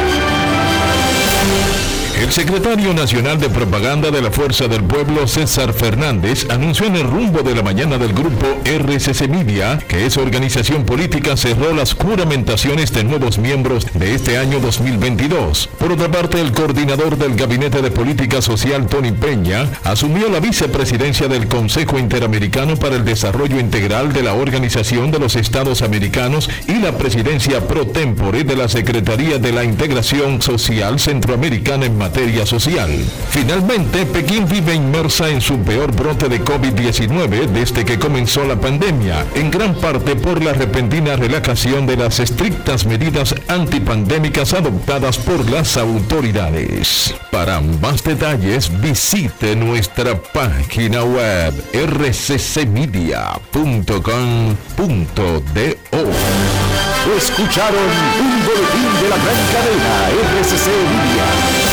El secretario nacional de propaganda de la Fuerza del Pueblo, César Fernández, anunció en el rumbo de la mañana del grupo RCC Media que esa organización política cerró las juramentaciones de nuevos miembros de este año 2022. Por otra parte, el coordinador del Gabinete de Política Social, Tony Peña, asumió la vicepresidencia del Consejo Interamericano para el Desarrollo Integral de la Organización de los Estados Americanos y la presidencia pro tempore de la Secretaría de la Integración Social Centroamericana en social. Finalmente, Pekín vive inmersa en su peor brote de COVID-19 desde que comenzó la pandemia, en gran parte por la repentina relajación de las estrictas medidas antipandémicas adoptadas por las autoridades. Para más detalles, visite nuestra página web rccmedia.com.do. Escucharon un boletín de la gran cadena RCC Media.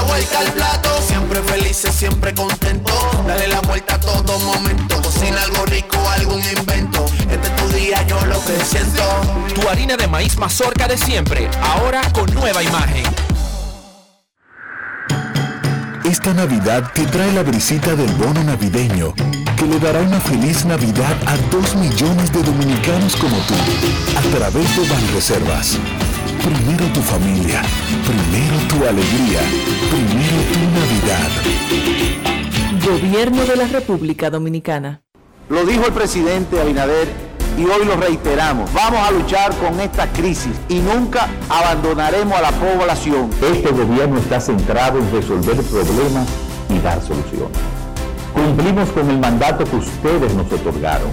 La vuelta al plato, siempre felices, siempre contento. Dale la vuelta a todo momento. Cocina algo rico, algún invento. Este es tu día, yo lo que siento. Tu harina de maíz mazorca de siempre, ahora con nueva imagen. Esta Navidad te trae la brisita del bono navideño que le dará una feliz Navidad a dos millones de dominicanos como tú a través de Banreservas. Primero tu familia, primero tu alegría, primero tu Navidad. Gobierno de la República Dominicana. Lo dijo el presidente Abinader y hoy lo reiteramos. Vamos a luchar con esta crisis y nunca abandonaremos a la población. Este gobierno está centrado en resolver problemas y dar soluciones. Cumplimos con el mandato que ustedes nos otorgaron.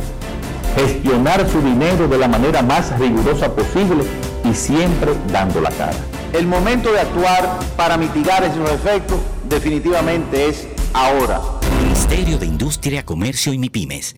Gestionar su dinero de la manera más rigurosa posible y siempre dando la cara. El momento de actuar para mitigar esos efectos definitivamente es ahora. Ministerio de Industria, Comercio y MIPIMES.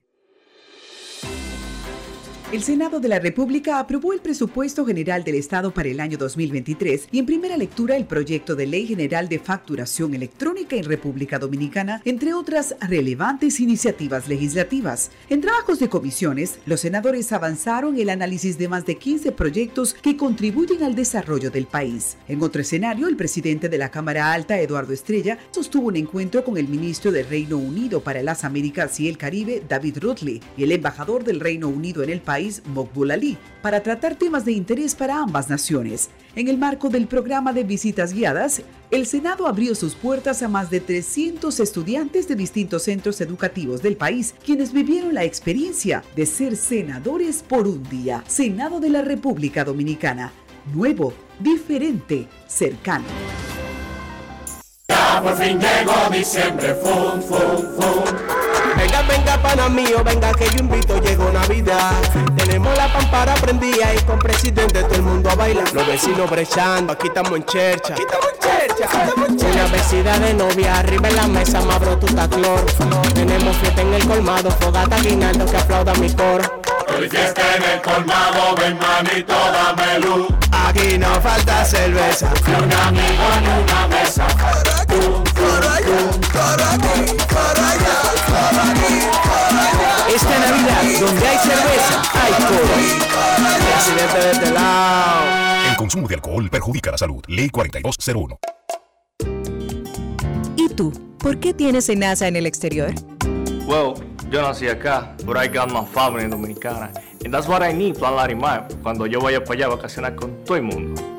El Senado de la República aprobó el presupuesto general del Estado para el año 2023 y en primera lectura el proyecto de Ley General de Facturación Electrónica en República Dominicana, entre otras relevantes iniciativas legislativas. En trabajos de comisiones, los senadores avanzaron el análisis de más de 15 proyectos que contribuyen al desarrollo del país. En otro escenario, el presidente de la Cámara Alta, Eduardo Estrella, sostuvo un encuentro con el ministro del Reino Unido para las Américas y el Caribe, David Rutley, y el embajador del Reino Unido en el país, Ali, para tratar temas de interés para ambas naciones. En el marco del programa de visitas guiadas, el Senado abrió sus puertas a más de 300 estudiantes de distintos centros educativos del país, quienes vivieron la experiencia de ser senadores por un día. Senado de la República Dominicana. Nuevo, diferente, cercano. Ya por fin llegó diciembre, fum, fum, fum. Venga, venga, pana mío, venga que yo invito, llegó Navidad. Tenemos la pampara prendida y con presidente todo el mundo a bailar. Los vecinos brechando, aquí estamos en chercha. Aquí estamos en chercha. Una vecina de novia, arriba en la mesa, me abro tu taclor. Tenemos fiesta en el colmado, fogata guinaldo que aplauda mi coro. Hoy fiesta en el colmado, ven manito, dame luz. Aquí no falta cerveza. Ni un amigo en una mesa. Esta Navidad, donde hay cerveza, hay coro. Presidente de este lado. El consumo de alcohol perjudica la salud. Ley 4201. ¿Y tú? ¿Por qué tienes NASA en el exterior? Well, yo nací acá, but I got my family dominicana. And that's what I need, Plan Larimar, cuando yo vaya para allá a vacacionar con todo el mundo.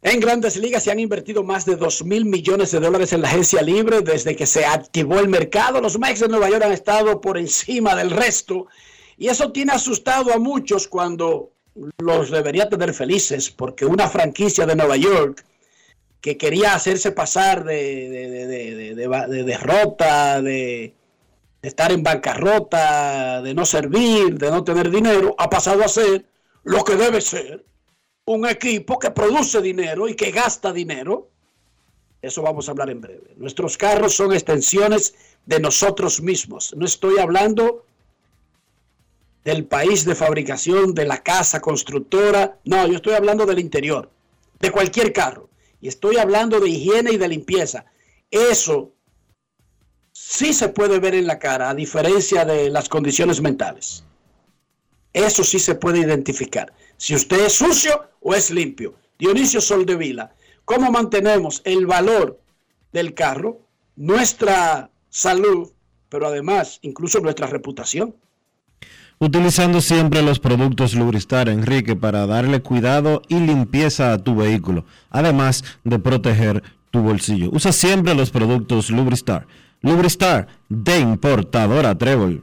En grandes ligas se han invertido más de 2 mil millones de dólares en la agencia libre desde que se activó el mercado. Los Mets de Nueva York han estado por encima del resto y eso tiene asustado a muchos cuando los debería tener felices porque una franquicia de Nueva York que quería hacerse pasar de, de, de, de derrota, de, estar en bancarrota, de no servir, de no tener dinero, ha pasado a ser lo que debe ser un equipo que produce dinero y que gasta dinero. Eso vamos a hablar en breve. Nuestros carros son extensiones de nosotros mismos. No estoy hablando del país de fabricación, de la casa constructora. No, yo estoy hablando del interior, de cualquier carro. Y estoy hablando de higiene y de limpieza. Eso sí se puede ver en la cara, a diferencia de las condiciones mentales. Eso sí se puede identificar. Si usted es sucio o es limpio. Dionisio Soldevila, ¿cómo mantenemos el valor del carro, nuestra salud, pero además incluso nuestra reputación? Utilizando siempre los productos Lubristar, Enrique, para darle cuidado y limpieza a tu vehículo, además de proteger tu bolsillo. Usa siempre los productos Lubristar. Lubristar de importadora Trébol.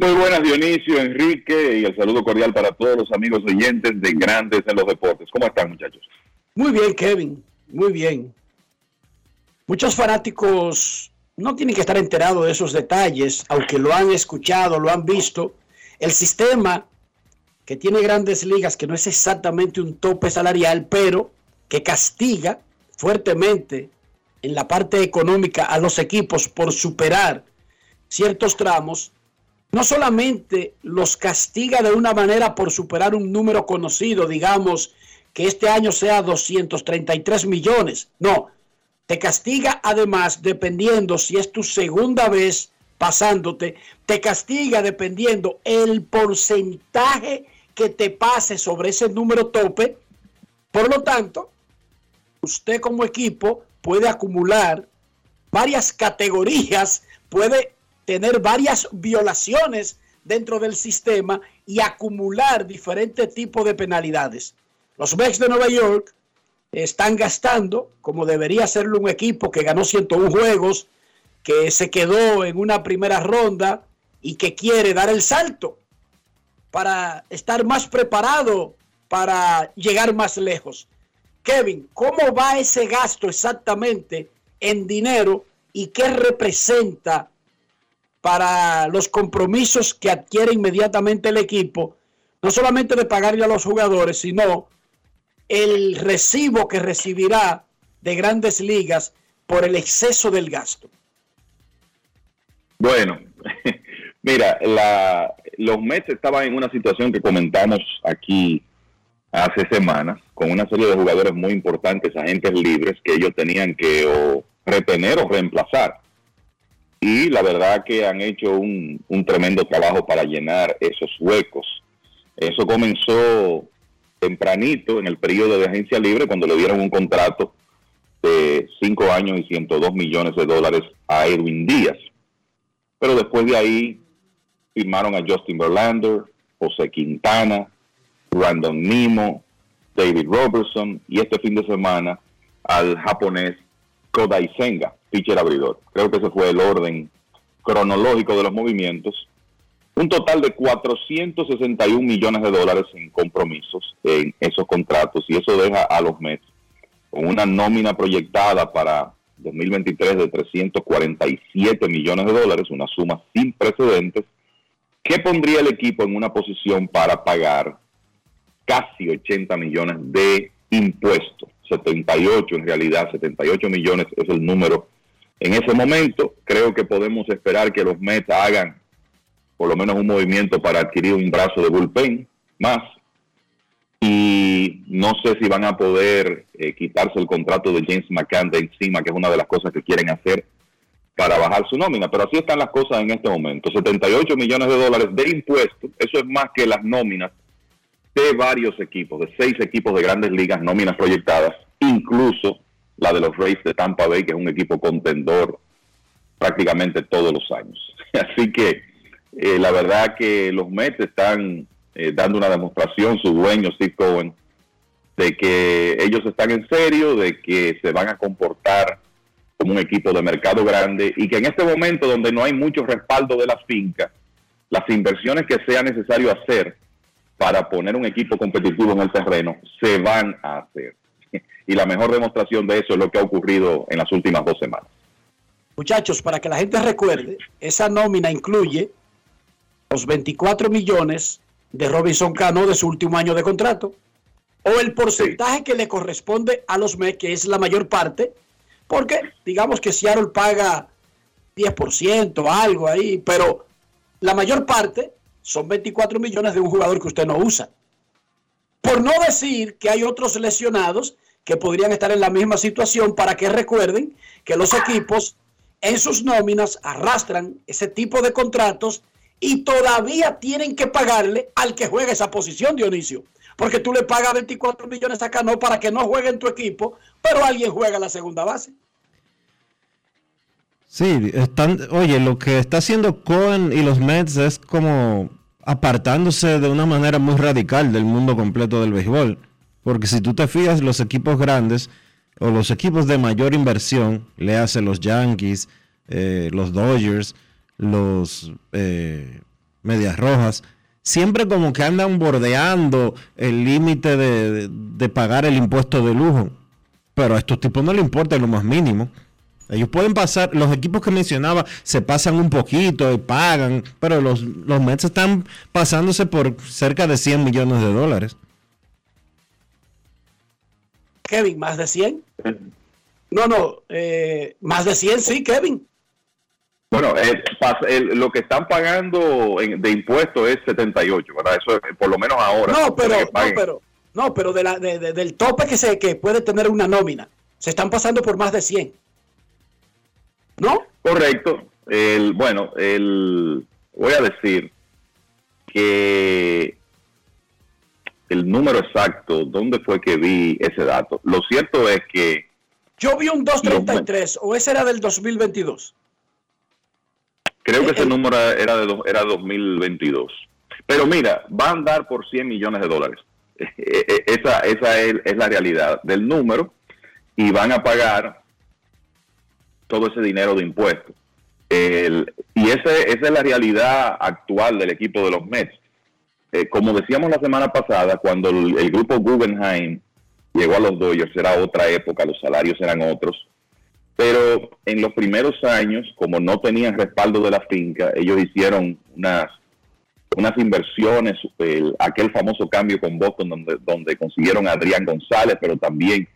Muy buenas, Dionisio, Enrique, y el saludo cordial para todos los amigos oyentes de Grandes en los Deportes. ¿Cómo están, muchachos? Muy bien, Kevin, muy bien. Muchos fanáticos no tienen que estar enterados de esos detalles, aunque lo han escuchado, lo han visto. El sistema que tiene grandes ligas, que no es exactamente un tope salarial, pero que castiga fuertemente en la parte económica a los equipos por superar ciertos tramos, no solamente los castiga de una manera por superar un número conocido, digamos que este año sea 233 millones, no, te castiga además dependiendo si es tu segunda vez pasándote, te castiga dependiendo el porcentaje que te pase sobre ese número tope. Por lo tanto, usted como equipo puede acumular varias categorías, puede tener varias violaciones dentro del sistema y acumular diferentes tipos de penalidades. Los Mets de Nueva York están gastando, como debería hacerlo un equipo que ganó 101 juegos, que se quedó en una primera ronda y que quiere dar el salto para estar más preparado para llegar más lejos. Kevin, ¿cómo va ese gasto exactamente en dinero y qué representa para los compromisos que adquiere inmediatamente el equipo, no solamente de pagarle a los jugadores, sino el recibo que recibirá de grandes ligas por el exceso del gasto? Bueno, mira, la, los Mets estaban en una situación que comentamos aquí hace semanas, con una serie de jugadores muy importantes, agentes libres, que ellos tenían que retener o reemplazar. Y la verdad que han hecho un, tremendo trabajo para llenar esos huecos. Eso comenzó tempranito en el periodo de agencia libre cuando le dieron un contrato de 5 años y 102 millones de dólares a Edwin Díaz. Pero después de ahí firmaron a Justin Verlander, José Quintana, Brandon Nimo, David Robertson y este fin de semana al japonés Kodai Senga, pitcher abridor. Creo que ese fue el orden cronológico de los movimientos. Un total de 461 millones de dólares en compromisos en esos contratos y eso deja a los Mets con una nómina proyectada para 2023 de 347 millones de dólares, una suma sin precedentes, que pondría el equipo en una posición para pagar casi 80 millones de impuestos. 78 en realidad, 78 millones es el número en ese momento. Creo que podemos esperar que los Mets hagan por lo menos un movimiento para adquirir un brazo de bullpen más. Y no sé si van a poder eh, quitarse el contrato de James McCann de encima, que es una de las cosas que quieren hacer para bajar su nómina. Pero así están las cosas en este momento. 78 millones de dólares de impuestos, eso es más que las nóminas de varios equipos, de seis equipos de grandes ligas, nóminas proyectadas, incluso la de los Rays de Tampa Bay, que es un equipo contendor prácticamente todos los años. Así que eh, la verdad que los Mets están eh, dando una demostración, su dueño Steve Cohen, de que ellos están en serio, de que se van a comportar como un equipo de mercado grande y que en este momento donde no hay mucho respaldo de las fincas, las inversiones que sea necesario hacer para poner un equipo competitivo en el terreno se van a hacer. Y la mejor demostración de eso es lo que ha ocurrido en las últimas dos semanas. Muchachos, para que la gente recuerde, esa nómina incluye los 24 millones de Robinson Cano de su último año de contrato, o el porcentaje que le corresponde a los Mets, que es la mayor parte, porque digamos que Seattle paga 10%, algo ahí, pero la mayor parte son 24 millones de un jugador que usted no usa. Por no decir que hay otros lesionados que podrían estar en la misma situación para que recuerden que los equipos en sus nóminas arrastran ese tipo de contratos y todavía tienen que pagarle al que juega esa posición, Dionisio. Porque tú le pagas 24 millones a Cano para que no juegue en tu equipo, pero alguien juega la segunda base. Sí, están, oye, lo que está haciendo Cohen y los Mets es como apartándose de una manera muy radical del mundo completo del béisbol. Porque si tú te fijas, los equipos grandes o los equipos de mayor inversión, le hacen los Yankees, eh, los Dodgers, los eh, Medias Rojas, siempre como que andan bordeando el límite de, pagar el impuesto de lujo. Pero a estos tipos no le importa lo más mínimo. Ellos pueden pasar, los equipos que mencionaba se pasan un poquito y pagan, pero los, los Mets están pasándose por cerca de 100 millones de dólares. Kevin, ¿más de 100? No, no, eh, más de 100 sí, Kevin. Bueno, eh, lo que están pagando de impuestos es 78, ¿verdad? Eso es, por lo menos ahora. No, pero, no, pero, no, pero de la, de, del tope que, se, que puede tener una nómina, se están pasando por más de 100. ¿No? Correcto. El, bueno, el, voy a decir que el número exacto, ¿dónde fue que vi ese dato? Lo cierto es que... Yo vi un 233, o ese era del 2022. Creo que ese número era de era 2022. Pero mira, va a andar por 100 millones de dólares. Esa, esa es, es la realidad del número y van a pagar todo ese dinero de impuestos. y ese, esa es la realidad actual del equipo de los Mets. Eh, como decíamos la semana pasada, cuando el, grupo Guggenheim llegó a los Dodgers, era otra época, los salarios eran otros. Pero en los primeros años, como no tenían respaldo de la finca, ellos hicieron unas unas inversiones, el- aquel famoso cambio con Boston donde, donde consiguieron a Adrián González, pero también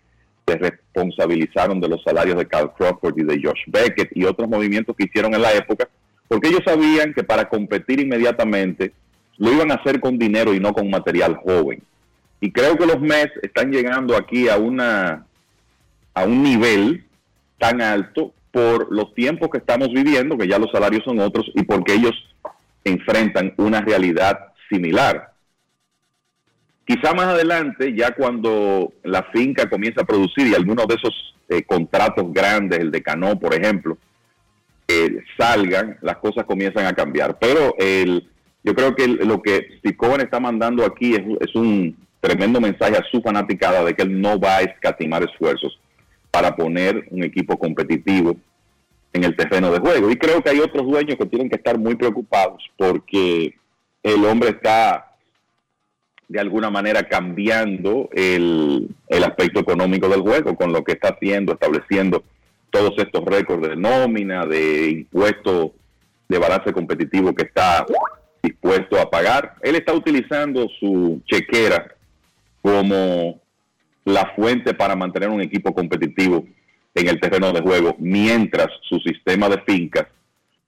se responsabilizaron de los salarios de Carl Crawford y de Josh Beckett y otros movimientos que hicieron en la época, porque ellos sabían que para competir inmediatamente lo iban a hacer con dinero y no con material joven. Y creo que los Mets están llegando aquí a una a un nivel tan alto por los tiempos que estamos viviendo, que ya los salarios son otros, y porque ellos enfrentan una realidad similar. Quizá más adelante, ya cuando la finca comienza a producir y algunos de esos eh, contratos grandes, el de Cano, por ejemplo, eh, salgan, las cosas comienzan a cambiar. Pero el, yo creo que lo que Steve está mandando aquí es, es un tremendo mensaje a su fanaticada de que él no va a escatimar esfuerzos para poner un equipo competitivo en el terreno de juego. Y creo que hay otros dueños que tienen que estar muy preocupados porque el hombre está de alguna manera cambiando el, el aspecto económico del juego con lo que está haciendo, estableciendo todos estos récords de nómina, de impuestos de balance competitivo que está dispuesto a pagar. Él está utilizando su chequera como la fuente para mantener un equipo competitivo en el terreno de juego, mientras su sistema de fincas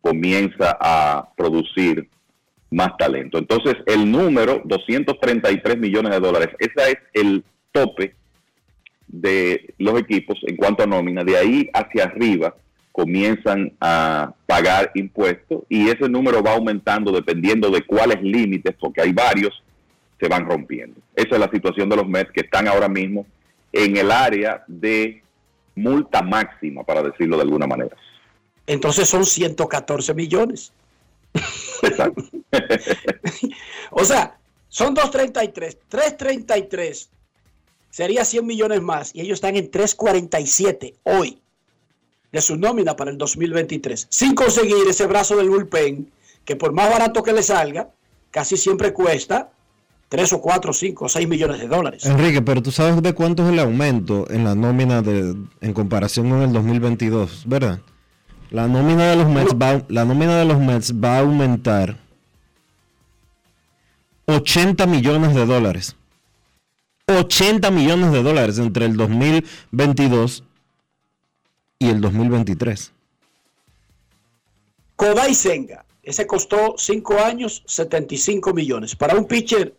comienza a producir más talento. Entonces, el número 233 millones de dólares, ese es el tope de los equipos en cuanto a nómina. De ahí hacia arriba comienzan a pagar impuestos y ese número va aumentando dependiendo de cuáles límites, porque hay varios, se van rompiendo. Esa es la situación de los Mets que están ahora mismo en el área de multa máxima, para decirlo de alguna manera. Entonces son 114 millones. o sea, son 233. 333 sería 100 millones más y ellos están en 347 hoy de su nómina para el 2023. Sin conseguir ese brazo del bullpen que por más barato que le salga, casi siempre cuesta 3 o 4, 5 o 6 millones de dólares. Enrique, pero tú sabes de cuánto es el aumento en la nómina de, en comparación con el 2022, ¿verdad? La nómina de los Mets va, la nómina de los Mets va a aumentar 80 millones de dólares. 80 millones de dólares entre el 2022 y el 2023. Kodai Senga, ese costó 5 años, 75 millones. Para un pitcher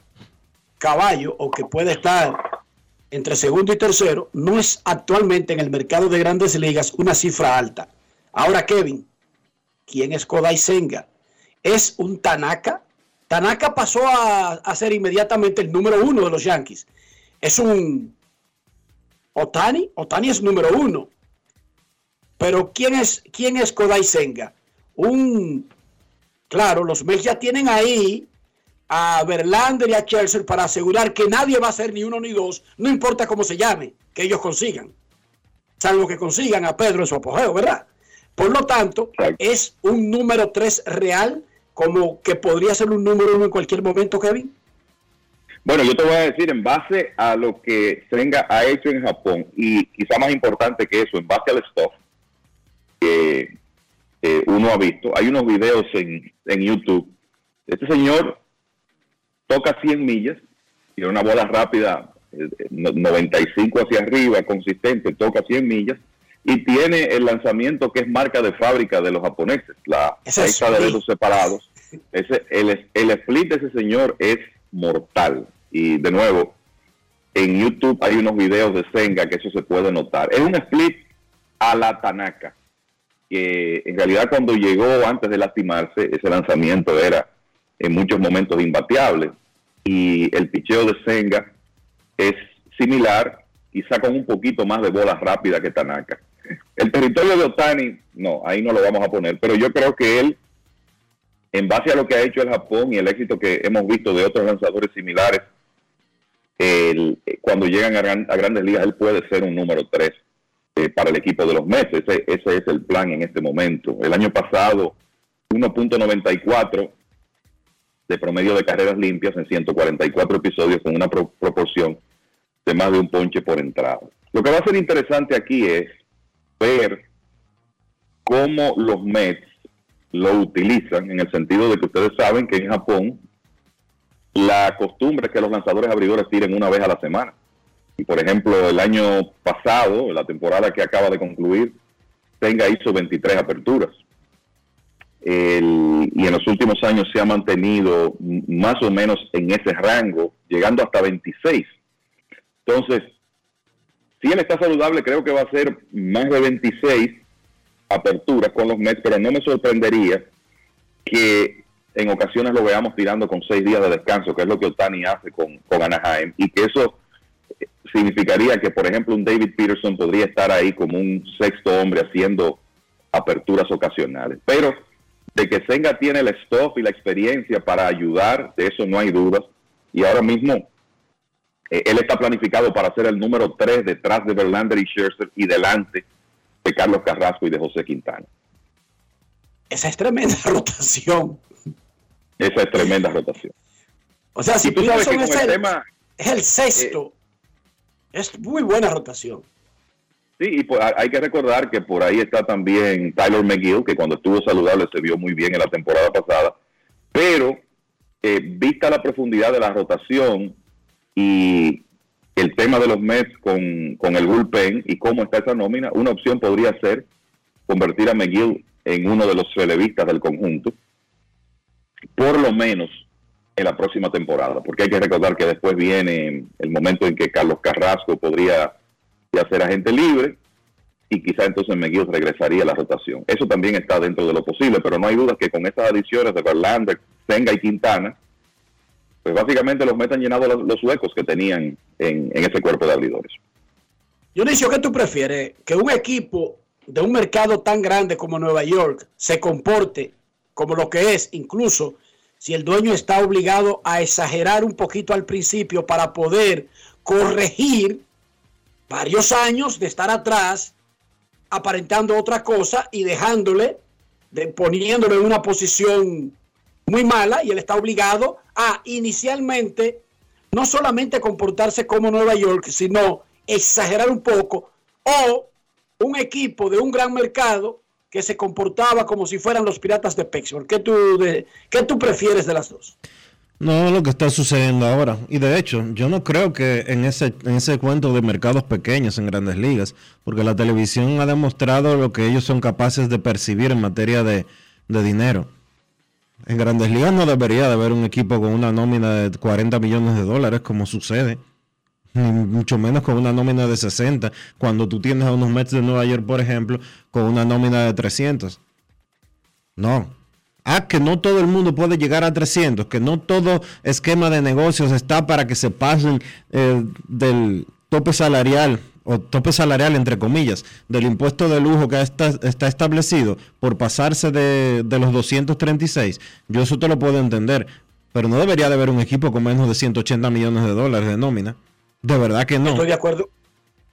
caballo o que puede estar entre segundo y tercero, no es actualmente en el mercado de grandes ligas una cifra alta. Ahora, Kevin, ¿quién es Kodai Senga? ¿Es un Tanaka? Tanaka pasó a, a ser inmediatamente el número uno de los Yankees. ¿Es un Otani? Otani es número uno. Pero ¿quién es, quién es Kodai Senga? Un, claro, los Mets ya tienen ahí a Verlander y a Chelsea para asegurar que nadie va a ser ni uno ni dos, no importa cómo se llame, que ellos consigan. Salvo que consigan a Pedro en su apogeo, ¿verdad? Por lo tanto, es un número 3 real, como que podría ser un número 1 en cualquier momento, Kevin. Bueno, yo te voy a decir, en base a lo que Senga ha hecho en Japón, y quizá más importante que eso, en base al stuff que eh, uno ha visto, hay unos videos en, en YouTube. Este señor toca 100 millas, tiene una bola rápida, eh, no- 95 hacia arriba, consistente, toca 100 millas, y tiene el lanzamiento que es marca de fábrica de los japoneses, la Ese es recta de dedos separados. Ese, el, el split de ese señor es mortal. Y de nuevo, en YouTube hay unos videos de Senga que eso se puede notar. Es un split a la Tanaka, que en realidad cuando llegó antes de lastimarse, ese lanzamiento era en muchos momentos imbateable. Y el picheo de Senga es similar, quizá con un poquito más de bola rápida que Tanaka. El territorio de Otani, no, ahí no lo vamos a poner, pero yo creo que él, en base a lo que ha hecho el Japón y el éxito que hemos visto de otros lanzadores similares, eh, cuando llegan a, a grandes ligas, él puede ser un número 3 para el equipo de los Mets. Ese, ese es el plan en este momento. El año pasado, 1.94 de promedio de carreras limpias en 144 episodios con una pro- proporción de más de un ponche por entrada. Lo que va a ser interesante aquí es ver cómo los Mets lo utilizan en el sentido de que ustedes saben que en Japón la costumbre es que los lanzadores abridores tiren una vez a la semana. Y por ejemplo, el año pasado, la temporada que acaba de concluir, Tenga hizo 23 aperturas. El- y en los últimos años se ha mantenido más o menos en ese rango, llegando hasta 26. Entonces, si él está saludable, creo que va a ser más de 26 aperturas con los Mets, pero no me sorprendería que en ocasiones lo veamos tirando con seis días de descanso, que es lo que Otani hace con, con Anaheim, y que eso significaría que, por ejemplo, un David Peterson podría estar ahí como un sexto hombre haciendo aperturas ocasionales. Pero de que Senga tiene el stuff y la experiencia para ayudar, de eso no hay dudas. Y ahora mismo eh, él está planificado para ser el número 3 detrás de Verlander y Scherzer y delante de Carlos Carrasco y de José Quintana. Esa es tremenda rotación. Esa es tremenda rotación. O sea, si tú sabes que es con el el, tema- es el sexto, es muy buena rotación. Sí, y por- hay que recordar que por ahí está también Tyler McGill, que cuando estuvo saludable se vio muy bien en la temporada pasada, pero eh, vista la profundidad de la rotación y el tema de los Mets con, con el bullpen y cómo está esa nómina, una opción podría ser convertir a McGill en uno de los relevistas del conjunto, por lo menos en la próxima temporada, porque hay que recordar que después viene el momento en que Carlos Carrasco podría ya ser agente libre y quizá entonces McGill regresaría a la rotación. Eso también está dentro de lo posible, pero no hay duda que con estas adiciones de Verlander, Senga y Quintana, pues básicamente los Mets han llenado los, los huecos que tenían en, en ese cuerpo de abridores. Dionisio, ¿qué tú prefieres? Que un equipo de un mercado tan grande como Nueva York se comporte como lo que es, incluso si el dueño está obligado a exagerar un poquito al principio para poder corregir varios años de estar atrás, aparentando otra cosa y dejándole, de- poniéndolo en una posición muy mala y él está obligado a inicialmente no solamente comportarse como Nueva York, sino exagerar un poco, o un equipo de un gran mercado que se comportaba como si fueran los piratas de Pittsburgh. ¿Qué tú, de, ¿Qué tú prefieres de las dos? No lo que está sucediendo ahora. Y de hecho, yo no creo que en ese, en ese cuento de mercados pequeños en grandes ligas, porque la televisión ha demostrado lo que ellos son capaces de percibir en materia de, de dinero. En grandes ligas no debería de haber un equipo con una nómina de 40 millones de dólares como sucede. Ni mucho menos con una nómina de 60, cuando tú tienes a unos Mets de Nueva York, por ejemplo, con una nómina de 300. No. Ah, que no todo el mundo puede llegar a 300, que no todo esquema de negocios está para que se pasen eh, del tope salarial, o tope salarial entre comillas, del impuesto de lujo que está, está establecido por pasarse de, de los 236. Yo eso te lo puedo entender, pero no debería de haber un equipo con menos de 180 millones de dólares de nómina. De verdad que no. Estoy de acuerdo.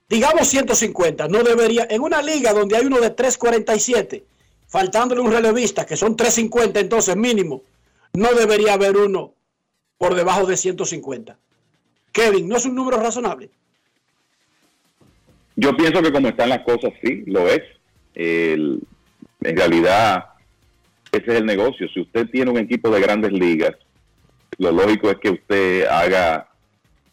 Digamos 150, no debería, en una liga donde hay uno de 347, faltándole un relevista, que son 350 entonces mínimo, no debería haber uno por debajo de 150. Kevin, ¿no es un número razonable? Yo pienso que como están las cosas, sí, lo es. El- en realidad, ese es el negocio. Si usted tiene un equipo de grandes ligas, lo lógico es que usted haga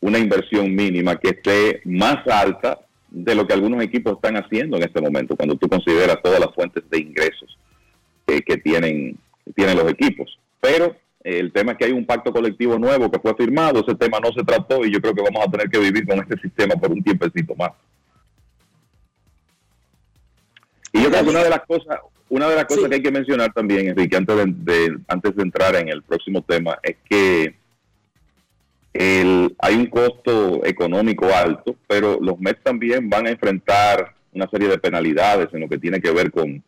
una inversión mínima que esté más alta de lo que algunos equipos están haciendo en este momento, cuando tú consideras todas las fuentes de ingresos que tienen, que tienen los equipos. Pero eh, el tema es que hay un pacto colectivo nuevo que fue firmado, ese tema no se trató y yo creo que vamos a tener que vivir con este sistema por un tiempecito más. Y yo creo que una de las cosas, una de las cosas que hay que mencionar también, Enrique, antes de, de- antes de entrar en el próximo tema, es que el- hay un costo económico alto, pero los Mets también van a enfrentar una serie de penalidades en lo que tiene que ver con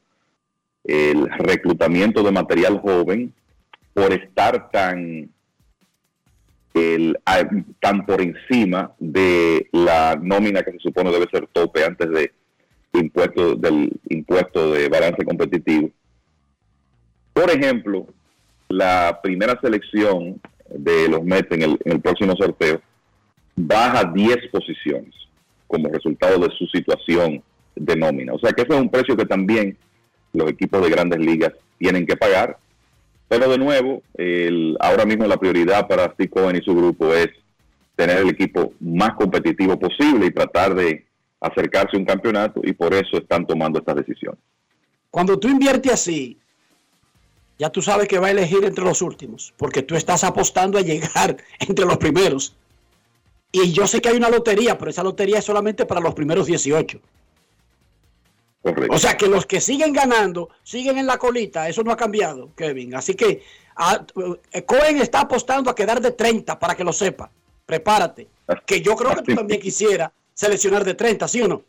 el reclutamiento de material joven por estar tan el, tan por encima de la nómina que se supone debe ser tope antes de impuesto del impuesto de balance competitivo. Por ejemplo, la primera selección de los Mets en el, próximo sorteo baja 10 posiciones como resultado de su situación de nómina. O sea que ese es un precio que también los equipos de grandes ligas tienen que pagar Pero de nuevo, ahora mismo la prioridad para Steve y su grupo es tener el equipo más competitivo posible y tratar de acercarse a un campeonato y por eso están tomando esta decisión. Cuando tú inviertes así, ya tú sabes que va a elegir entre los últimos, porque tú estás apostando a llegar entre los primeros. Y yo sé que hay una lotería, pero esa lotería es solamente para los primeros 18. O sea que los que siguen ganando, siguen en la colita, eso no ha cambiado, Kevin. Así que ah, eh, Cohen está apostando a quedar de 30 para que lo sepa. Prepárate. Que yo creo que tú también quisieras seleccionar de 30, ¿sí o no?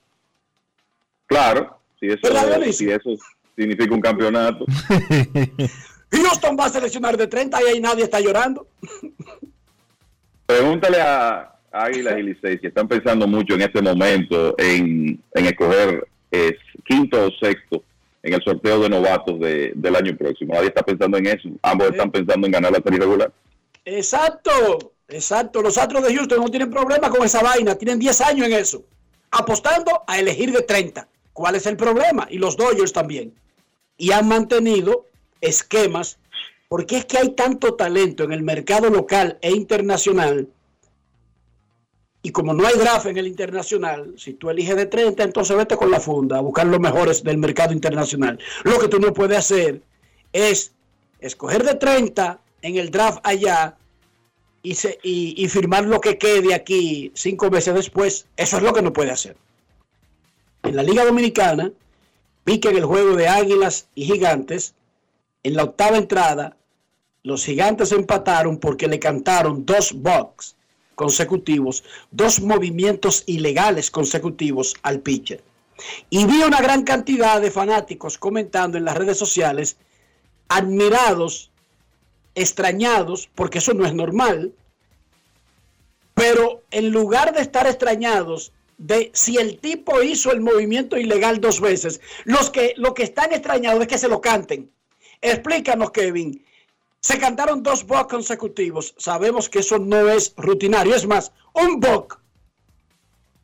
Claro, si eso, si eso significa un campeonato. Houston va a seleccionar de 30 y ahí nadie está llorando. Pregúntale a Águilas y Licey si están pensando mucho en este momento en, escoger es, quinto o sexto en el sorteo de novatos del año próximo. Nadie está pensando en eso. Ambos están pensando en ganar la serie regular. Exacto, exacto. Los Astros de Houston no tienen problema con esa vaina. Tienen 10 años en eso. Apostando a elegir de 30. ¿Cuál es el problema? Y los Dodgers también. Y han mantenido esquemas. Porque es que hay tanto talento en el mercado local e internacional y como no hay draft en el internacional, si tú eliges de 30, entonces vete con la funda a buscar los mejores del mercado internacional. Lo que tú no puedes hacer es escoger de 30 en el draft allá y, y, firmar lo que quede aquí cinco meses después. Eso es lo que no puede hacer. En la Liga Dominicana, pique en el juego de Águilas y Gigantes. En la octava entrada, los Gigantes empataron porque le cantaron dos box consecutivos, dos movimientos ilegales consecutivos al pitcher. Y vi una gran cantidad de fanáticos comentando en las redes sociales, admirados, extrañados, porque eso no es normal, pero en lugar de estar extrañados de si el tipo hizo el movimiento ilegal dos veces, los que, lo que están extrañados es que se lo canten. Explícanos, Kevin, se cantaron dos bucks consecutivos. Sabemos que eso no es rutinario. Es más, un buck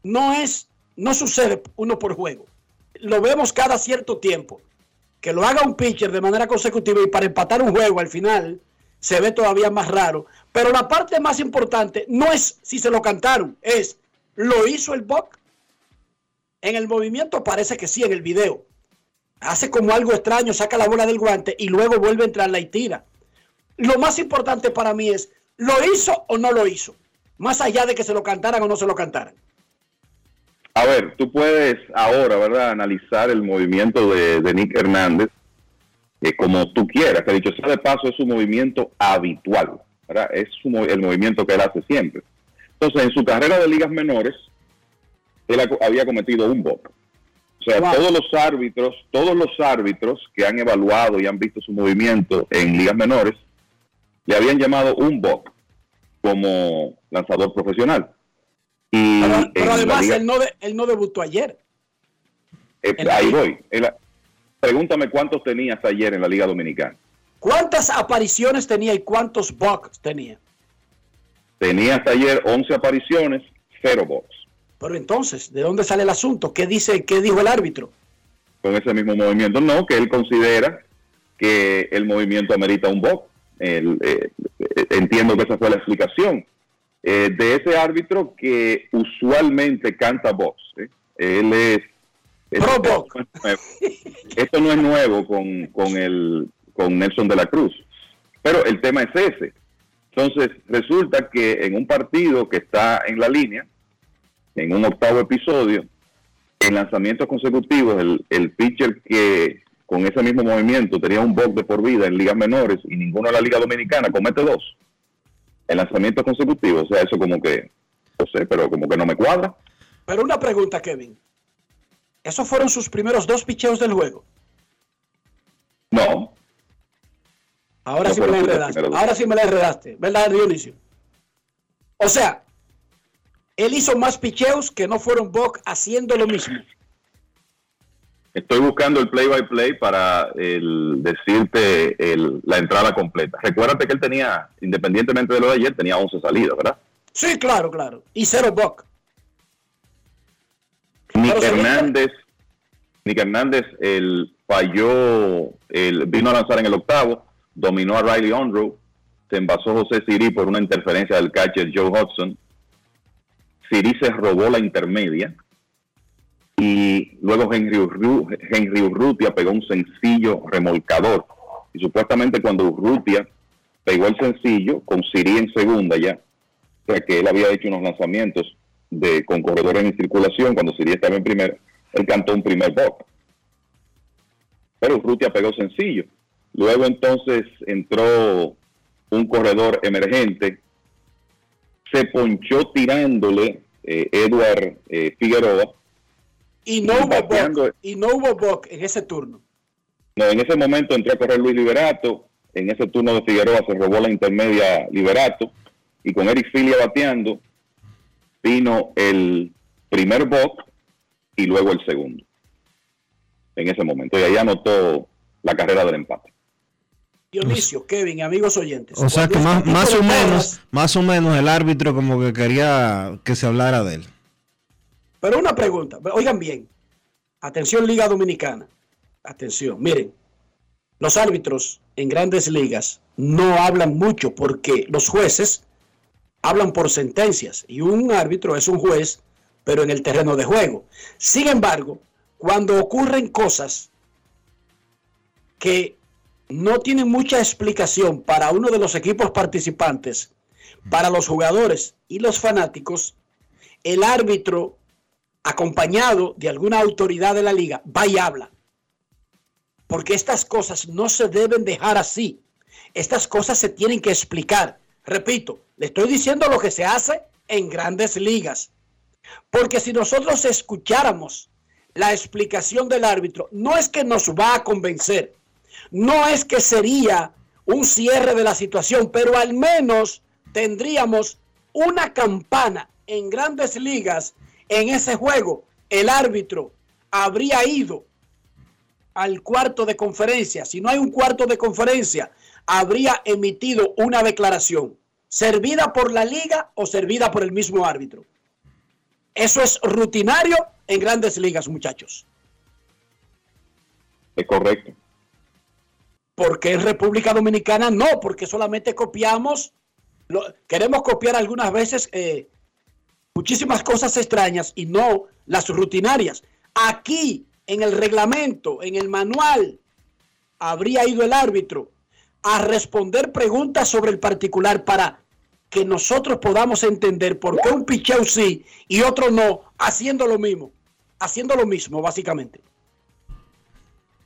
no es, no sucede uno por juego. Lo vemos cada cierto tiempo. Que lo haga un pitcher de manera consecutiva y para empatar un juego al final se ve todavía más raro. Pero la parte más importante no es si se lo cantaron, es ¿lo hizo el buck? En el movimiento parece que sí, en el video. Hace como algo extraño, saca la bola del guante y luego vuelve a entrarla y tira lo más importante para mí es, ¿lo hizo o no lo hizo? Más allá de que se lo cantaran o no se lo cantaran. A ver, tú puedes ahora, ¿verdad?, analizar el movimiento de, Nick Hernández eh, como tú quieras. Que dicho sea paso, es su movimiento habitual. Es el movimiento que él hace siempre. Entonces, en su carrera de ligas menores, él había cometido un boc. O sea, todos los árbitros, todos los árbitros que han evaluado y han visto su movimiento en ligas menores, le habían llamado un Bock como lanzador profesional. Y pero, además él, no él no debutó ayer. Eh, ahí voy. pregúntame cuántos tenías ayer en la Liga Dominicana. ¿Cuántas apariciones tenía y cuántos box tenía? Tenía hasta ayer 11 apariciones, 0 box. Pero entonces, ¿de dónde sale el asunto? ¿Qué dice, qué dijo el árbitro? Con ese mismo movimiento, no, que él considera que el movimiento amerita un box. Eh, entiendo que esa fue la explicación. Eh, de ese árbitro que usualmente canta box. ¿eh? Él es... Esto, esto no es nuevo con, con, el, con Nelson de la Cruz. Pero el tema es ese. Entonces, resulta que en un partido que está en la línea, en un octavo episodio, en lanzamientos consecutivos, el, el pitcher que con ese mismo movimiento tenía un box de por vida en ligas menores y ninguno en la Liga Dominicana comete dos en lanzamientos consecutivos. O sea, eso como que, no sé, pero como que no me cuadra. Pero una pregunta, Kevin. ¿Esos fueron sus primeros dos picheos del juego? No. Ahora sí me la enredaste. Ahora sí me la enredaste. ¿Verdad, Dionisio? O sea, él hizo más picheos que no fueron box haciendo lo mismo. Estoy buscando el play by play para decirte la entrada completa. Recuérdate que él tenía, independientemente de lo de ayer, tenía 11 salidas, ¿verdad? Sí, claro, claro. Y cero buck. Nick Hernández, Nick Hernández el, falló, el, vino a lanzar en el octavo, dominó a Riley Unruh, se envasó José Siri por una interferencia del catcher Joe Hudson. Siri se robó la intermedia y luego Henry, Henry Urrutia pegó un sencillo remolcador. Y supuestamente cuando Urrutia pegó el sencillo con Siri en segunda ya, o sea que él había hecho unos lanzamientos de con corredores en circulación cuando Siri estaba en primera, él cantó un primer box. Pero Urrutia pegó sencillo. Luego entonces entró un corredor emergente, se ponchó tirándole eh, Edward eh, Figueroa. Y no hubo boc, y no hubo boc en ese turno. No, en ese momento entró a correr Luis Liberato. En ese turno de Figueroa se robó la intermedia Liberato. Y con Eric Filia bateando, vino el primer box y luego el segundo. En ese momento. Y ahí anotó la carrera del empate. Dionisio, Kevin, amigos oyentes. O sea que más, más o menos, más o menos el árbitro como que quería que se hablara de él. Pero una pregunta, oigan bien. Atención Liga Dominicana. Atención, miren. Los árbitros en grandes ligas no hablan mucho porque los jueces hablan por sentencias y un árbitro es un juez, pero en el terreno de juego. Sin embargo, cuando ocurren cosas que no tienen mucha explicación para uno de los equipos participantes, para los jugadores y los fanáticos, el árbitro acompañado de alguna autoridad de la liga, va y habla. Porque estas cosas no se deben dejar así. Estas cosas se tienen que explicar. Repito, le estoy diciendo lo que se hace en grandes ligas. Porque si nosotros escucháramos la explicación del árbitro, no es que nos va a convencer, no es que sería un cierre de la situación, pero al menos tendríamos una campana en grandes ligas en ese juego. El árbitro habría ido al cuarto de conferencia. Si no hay un cuarto de conferencia, habría emitido una declaración, servida por la liga o servida por el mismo árbitro. Eso es rutinario en grandes ligas, muchachos. Es correcto. Porque en República Dominicana no, porque solamente copiamos, queremos copiar algunas veces eh, muchísimas cosas extrañas y no las rutinarias. Aquí, en el reglamento, en el manual, habría ido el árbitro a responder preguntas sobre el particular para que nosotros podamos entender por qué un picheo sí y otro no, haciendo lo mismo, haciendo lo mismo, básicamente.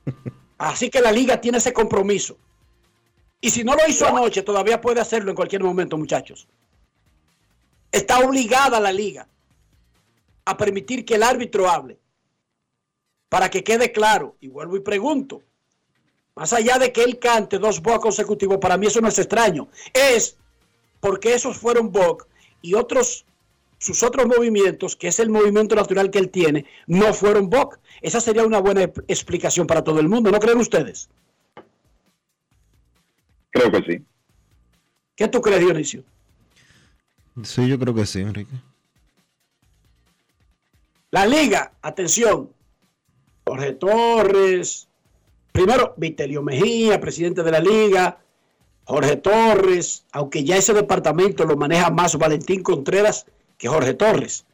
Así que la liga tiene ese compromiso. Y si no lo hizo anoche, todavía puede hacerlo en cualquier momento, muchachos. Está obligada la liga a permitir que el árbitro hable. Para que quede claro, y vuelvo y pregunto, más allá de que él cante dos box consecutivos, para mí eso no es extraño. Es porque esos fueron box y otros, sus otros movimientos, que es el movimiento natural que él tiene, no fueron box. Esa sería una buena explicación para todo el mundo, ¿no creen ustedes? Creo que sí. ¿Qué tú crees, Dionisio? Sí, yo creo que sí, Enrique. La liga, atención, Jorge Torres, primero Vitelio Mejía, presidente de la liga, Jorge Torres, aunque ya ese departamento lo maneja más Valentín Contreras que Jorge Torres.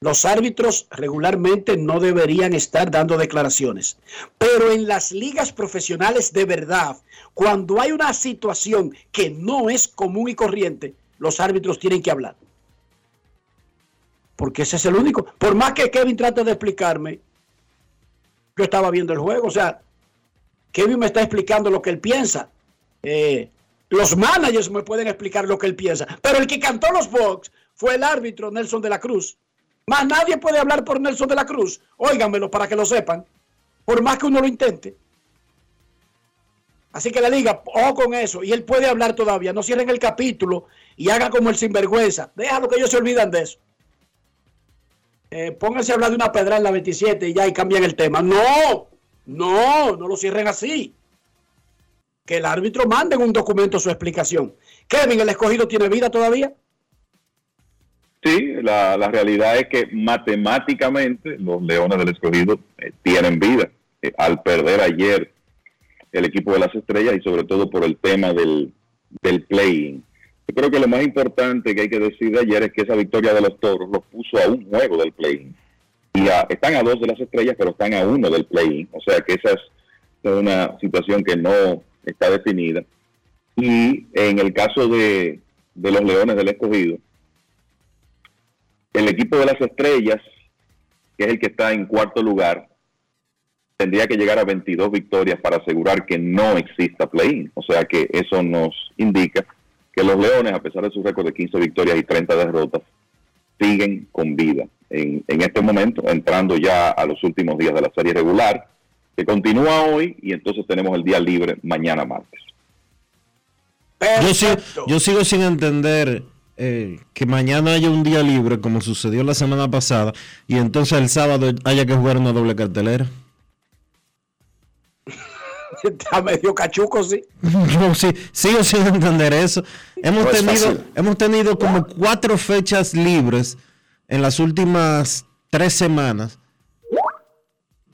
Los árbitros regularmente no deberían estar dando declaraciones, pero en las ligas profesionales de verdad, cuando hay una situación que no es común y corriente, los árbitros tienen que hablar. Porque ese es el único. Por más que Kevin trate de explicarme, yo estaba viendo el juego, o sea, Kevin me está explicando lo que él piensa. Eh, los managers me pueden explicar lo que él piensa, pero el que cantó los box fue el árbitro Nelson de la Cruz. Más nadie puede hablar por Nelson de la Cruz. Óiganmelo para que lo sepan, por más que uno lo intente. Así que la liga, ojo con eso, y él puede hablar todavía. No cierren el capítulo y hagan como el sinvergüenza. Déjalo que ellos se olvidan de eso. Eh, pónganse a hablar de una pedra en la 27 y ya y cambian el tema. No, no, no lo cierren así. Que el árbitro mande en un documento su explicación. Kevin, ¿el escogido tiene vida todavía? Sí, la, la realidad es que matemáticamente los Leones del Escogido eh, tienen vida. Eh, al perder ayer el equipo de las estrellas y sobre todo por el tema del, del play Yo creo que lo más importante que hay que decir de ayer es que esa victoria de los toros los puso a un juego del play Y están a dos de las estrellas, pero están a uno del play O sea que esa es una situación que no está definida. Y en el caso de, de los Leones del Escogido, el equipo de las estrellas, que es el que está en cuarto lugar, tendría que llegar a 22 victorias para asegurar que no exista play-in. O sea que eso nos indica que los Leones, a pesar de su récord de 15 victorias y 30 derrotas, siguen con vida en, en este momento, entrando ya a los últimos días de la serie regular, que continúa hoy y entonces tenemos el día libre mañana martes. Yo sigo, yo sigo sin entender eh, que mañana haya un día libre como sucedió la semana pasada y entonces el sábado haya que jugar una doble cartelera. Está medio cachuco, sí. Yo sí, sigo sin entender eso. Hemos, tenido, hemos tenido como cuatro fechas libres en las últimas tres semanas.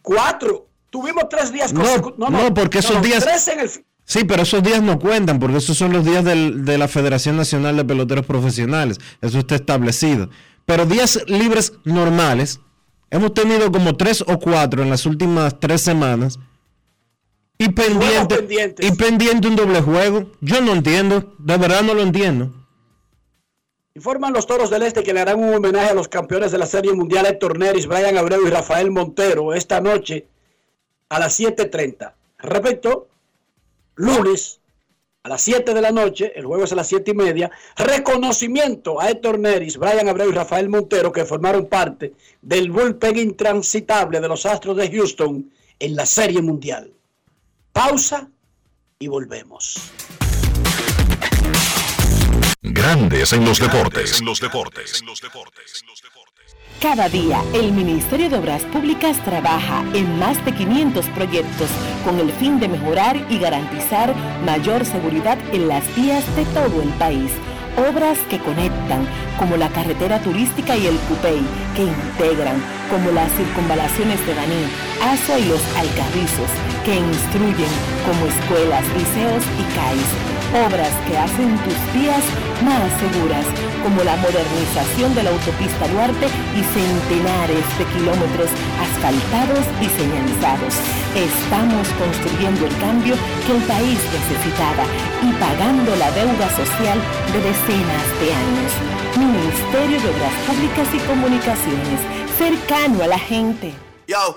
¿Cuatro? Tuvimos tres días consecutivos. No, no, porque esos días... Sí, pero esos días no cuentan porque esos son los días de la Federación Nacional de Peloteros Profesionales. Eso está establecido. Pero días libres normales, hemos tenido como tres o cuatro en las últimas tres semanas. Y pendiente, y pendiente un doble juego. Yo no entiendo, de verdad no lo entiendo. Informan los Toros del Este que le harán un homenaje a los campeones de la Serie Mundial Héctor Neris, Brian Abreu y Rafael Montero esta noche a las 7.30. Repito, lunes a las 7 de la noche, el juego es a las 7 y media, reconocimiento a Héctor Neris, Brian Abreu y Rafael Montero que formaron parte del bullpen intransitable de los Astros de Houston en la Serie Mundial. Pausa y volvemos. Grandes en los deportes. En los deportes. En los deportes. Cada día, el Ministerio de Obras Públicas trabaja en más de 500 proyectos con el fin de mejorar y garantizar mayor seguridad en las vías de todo el país. Obras que conectan, como la carretera turística y el Cupey, que integran, como las circunvalaciones de Baní, Aso y los Alcarrizos, que instruyen, como escuelas, liceos y CAIS obras que hacen tus vías más seguras, como la modernización de la autopista Duarte y centenares de kilómetros asfaltados y señalizados. Estamos construyendo el cambio que el país necesitaba y pagando la deuda social de decenas de años. Ministerio de Obras Públicas y Comunicaciones, cercano a la gente. Yo,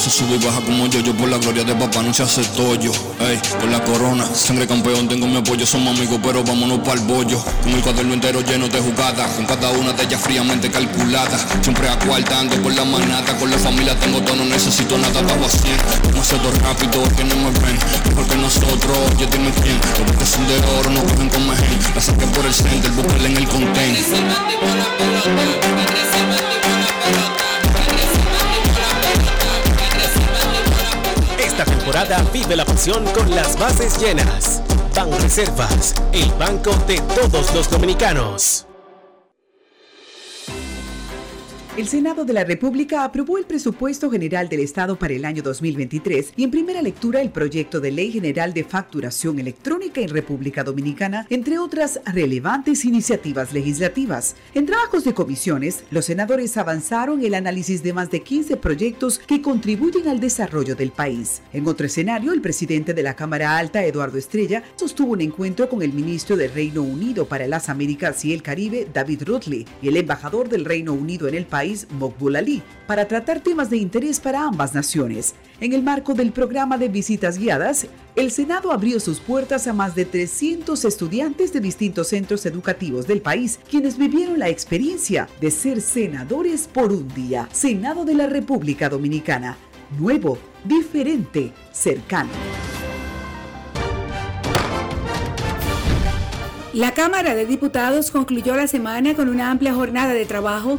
Puse sube y baja como yo, yo por la gloria de papá no se hace tollo. Ey, por la corona, sangre campeón, tengo mi apoyo, somos amigos, pero vámonos para el bollo. Con el cuaderno entero lleno de jugadas, con cada una de ellas fríamente calculada. Siempre acuartando por la manata, con la familia tengo todo, no necesito nada, estaba haciendo. Demasiado rápido, que no me ven, mejor que nosotros, oye dime quién. Los que son de oro no cogen con mejen, la saqué por el center, búscala en el content. Vive la pasión con las bases llenas. Ban Reservas, el banco de todos los dominicanos. El Senado de la República aprobó el presupuesto general del Estado para el año 2023 y en primera lectura el proyecto de ley general de facturación electrónica en República Dominicana, entre otras relevantes iniciativas legislativas. En trabajos de comisiones, los senadores avanzaron el análisis de más de 15 proyectos que contribuyen al desarrollo del país. En otro escenario, el presidente de la Cámara Alta, Eduardo Estrella, sostuvo un encuentro con el ministro del Reino Unido para las Américas y el Caribe, David Rutley, y el embajador del Reino Unido en el país, país para tratar temas de interés para ambas naciones. En el marco del programa de visitas guiadas, el Senado abrió sus puertas a más de 300 estudiantes de distintos centros educativos del país, quienes vivieron la experiencia de ser senadores por un día. Senado de la República Dominicana. Nuevo, diferente, cercano. La Cámara de Diputados concluyó la semana con una amplia jornada de trabajo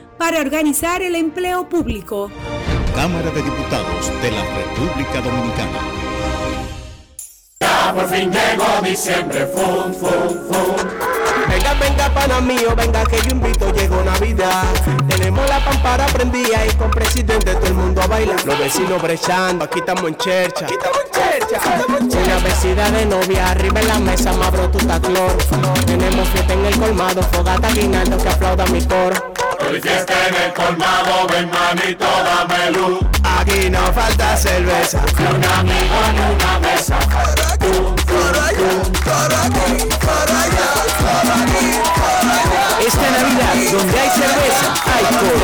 para organizar el empleo público. Cámara de Diputados de la República Dominicana. Ya por fin llegó diciembre, fum, fum, fum. Venga, venga, pana mío, venga que yo invito, llegó Navidad. Tenemos la pampara prendida y con presidente todo el mundo a bailar. Los vecinos brechando, aquí estamos en chercha. Aquí estamos en chercha. Una vecina de novia, arriba en la mesa, me abro tu taclor. Tenemos fiesta en el colmado, fogata guinaldo que aplauda mi coro. Hoy fiesta en el colmado, ven manito, dame luz. Aquí no falta cerveza. Ni un amigo ni una mesa. Pum, pum, pum. Esta Navidad, donde hay cerveza, hay coro.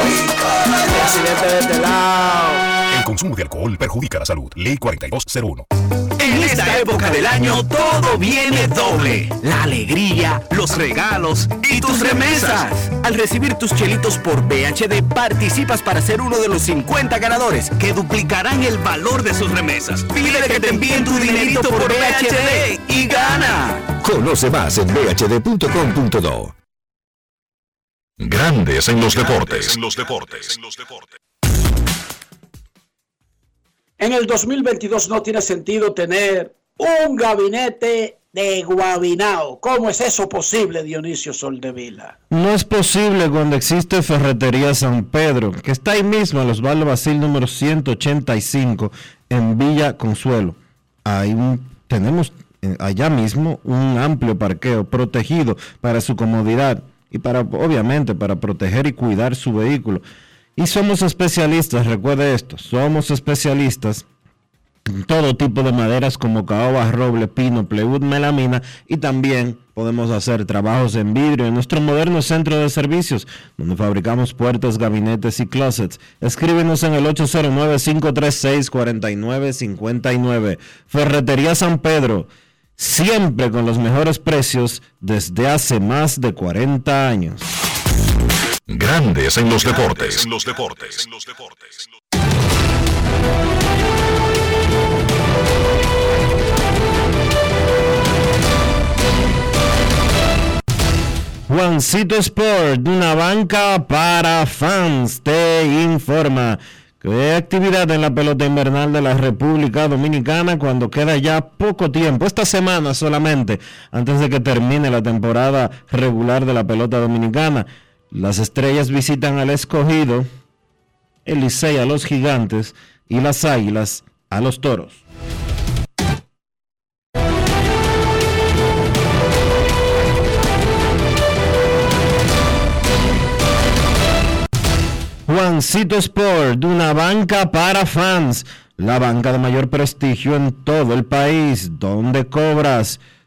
Presidente de este lado. El consumo de alcohol perjudica la salud. Ley 4201. En esta época del año todo viene doble. La alegría, los regalos y tus remesas. Al recibir tus chelitos por BHD participas para ser uno de los 50 ganadores que duplicarán el valor de sus remesas. Pide que te envíen tu dinerito por BHD y gana. Conoce más en bhd.com.do. Grandes en los deportes. En los deportes. En el 2022 no tiene sentido tener un gabinete de Guabinao. ¿Cómo es eso posible, Dionisio Soldevila? No es posible cuando existe Ferretería San Pedro, que está ahí mismo en los Basil número 185 en Villa Consuelo. Tenemos eh, allá mismo un amplio parqueo protegido para su comodidad y para, obviamente, para proteger y cuidar su vehículo. Y somos especialistas, recuerde esto, somos especialistas en todo tipo de maderas como caoba, roble, pino, plywood, melamina y también podemos hacer trabajos en vidrio en nuestro moderno centro de servicios donde fabricamos puertas, gabinetes y closets. Escríbenos en el 809-536-4959. Ferretería San Pedro, siempre con los mejores precios desde hace más de 40 años. Grandes en los deportes. En los deportes. Juancito Sport, una banca para fans, te informa que hay actividad en la pelota invernal de la República Dominicana cuando queda ya poco tiempo, esta semana solamente, antes de que termine la temporada regular de la pelota dominicana. Las estrellas visitan al escogido, el a los gigantes y las águilas a los toros. Juancito Sport, una banca para fans, la banca de mayor prestigio en todo el país, donde cobras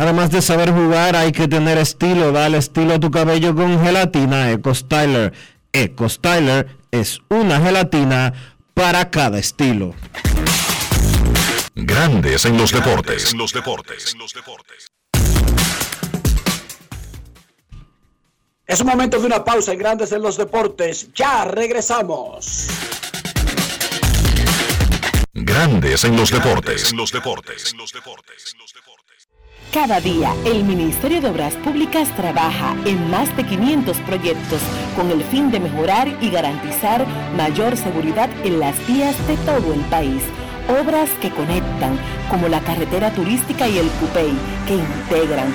Además de saber jugar, hay que tener estilo. Dale estilo a tu cabello con gelatina Eco Styler. Eco Styler es una gelatina para cada estilo. Grandes en los deportes. En los deportes. Es un momento de una pausa en Grandes en los deportes. Ya regresamos. Grandes en los deportes. En los deportes. Cada día, el Ministerio de Obras Públicas trabaja en más de 500 proyectos con el fin de mejorar y garantizar mayor seguridad en las vías de todo el país. Obras que conectan, como la carretera turística y el Cupey, que integran,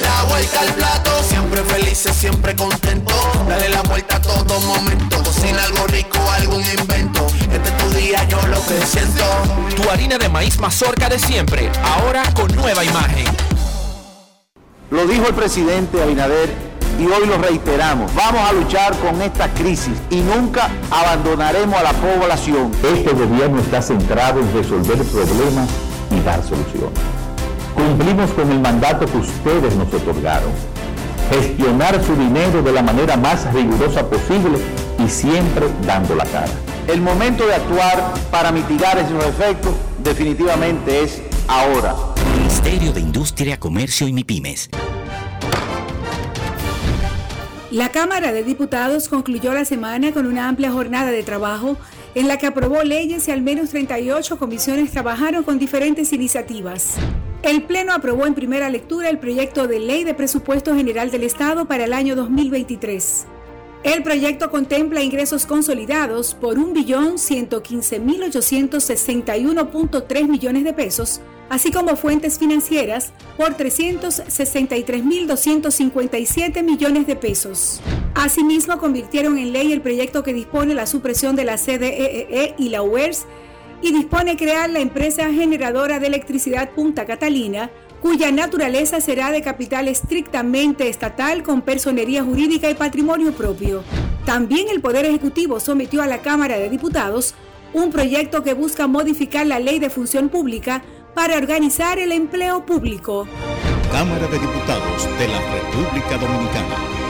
La vuelta al plato, siempre felices, siempre contento. Dale la vuelta a todo momento. Cocina algo rico, algún invento. Este es tu día, yo lo que siento. Tu harina de maíz mazorca de siempre, ahora con nueva imagen. Lo dijo el presidente Abinader y hoy lo reiteramos. Vamos a luchar con esta crisis y nunca abandonaremos a la población. Este gobierno está centrado en resolver problemas y dar soluciones. Cumplimos con el mandato que ustedes nos otorgaron. Gestionar su dinero de la manera más rigurosa posible y siempre dando la cara. El momento de actuar para mitigar esos efectos definitivamente es ahora. Ministerio de Industria, Comercio y MIPIMES. La Cámara de Diputados concluyó la semana con una amplia jornada de trabajo en la que aprobó leyes y al menos 38 comisiones trabajaron con diferentes iniciativas. El Pleno aprobó en primera lectura el proyecto de ley de presupuesto general del Estado para el año 2023. El proyecto contempla ingresos consolidados por 1.115.861.3 millones de pesos, así como fuentes financieras por 363.257 millones de pesos. Asimismo, convirtieron en ley el proyecto que dispone la supresión de la CDEE e y la UERS y dispone crear la empresa generadora de electricidad Punta Catalina, cuya naturaleza será de capital estrictamente estatal con personería jurídica y patrimonio propio. También el Poder Ejecutivo sometió a la Cámara de Diputados un proyecto que busca modificar la ley de función pública para organizar el empleo público. Cámara de Diputados de la República Dominicana.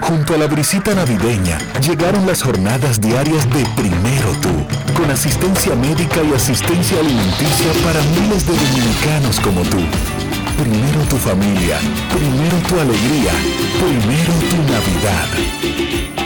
Junto a la brisita navideña llegaron las jornadas diarias de Primero Tú, con asistencia médica y asistencia alimenticia para miles de dominicanos como tú. Primero tu familia, primero tu alegría, primero tu Navidad.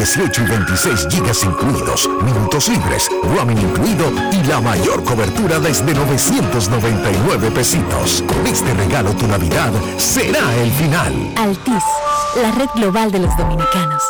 18 y 26 gigas incluidos, minutos libres, roaming incluido y la mayor cobertura desde 999 pesitos. Con este regalo tu Navidad será el final. Altis, la red global de los dominicanos.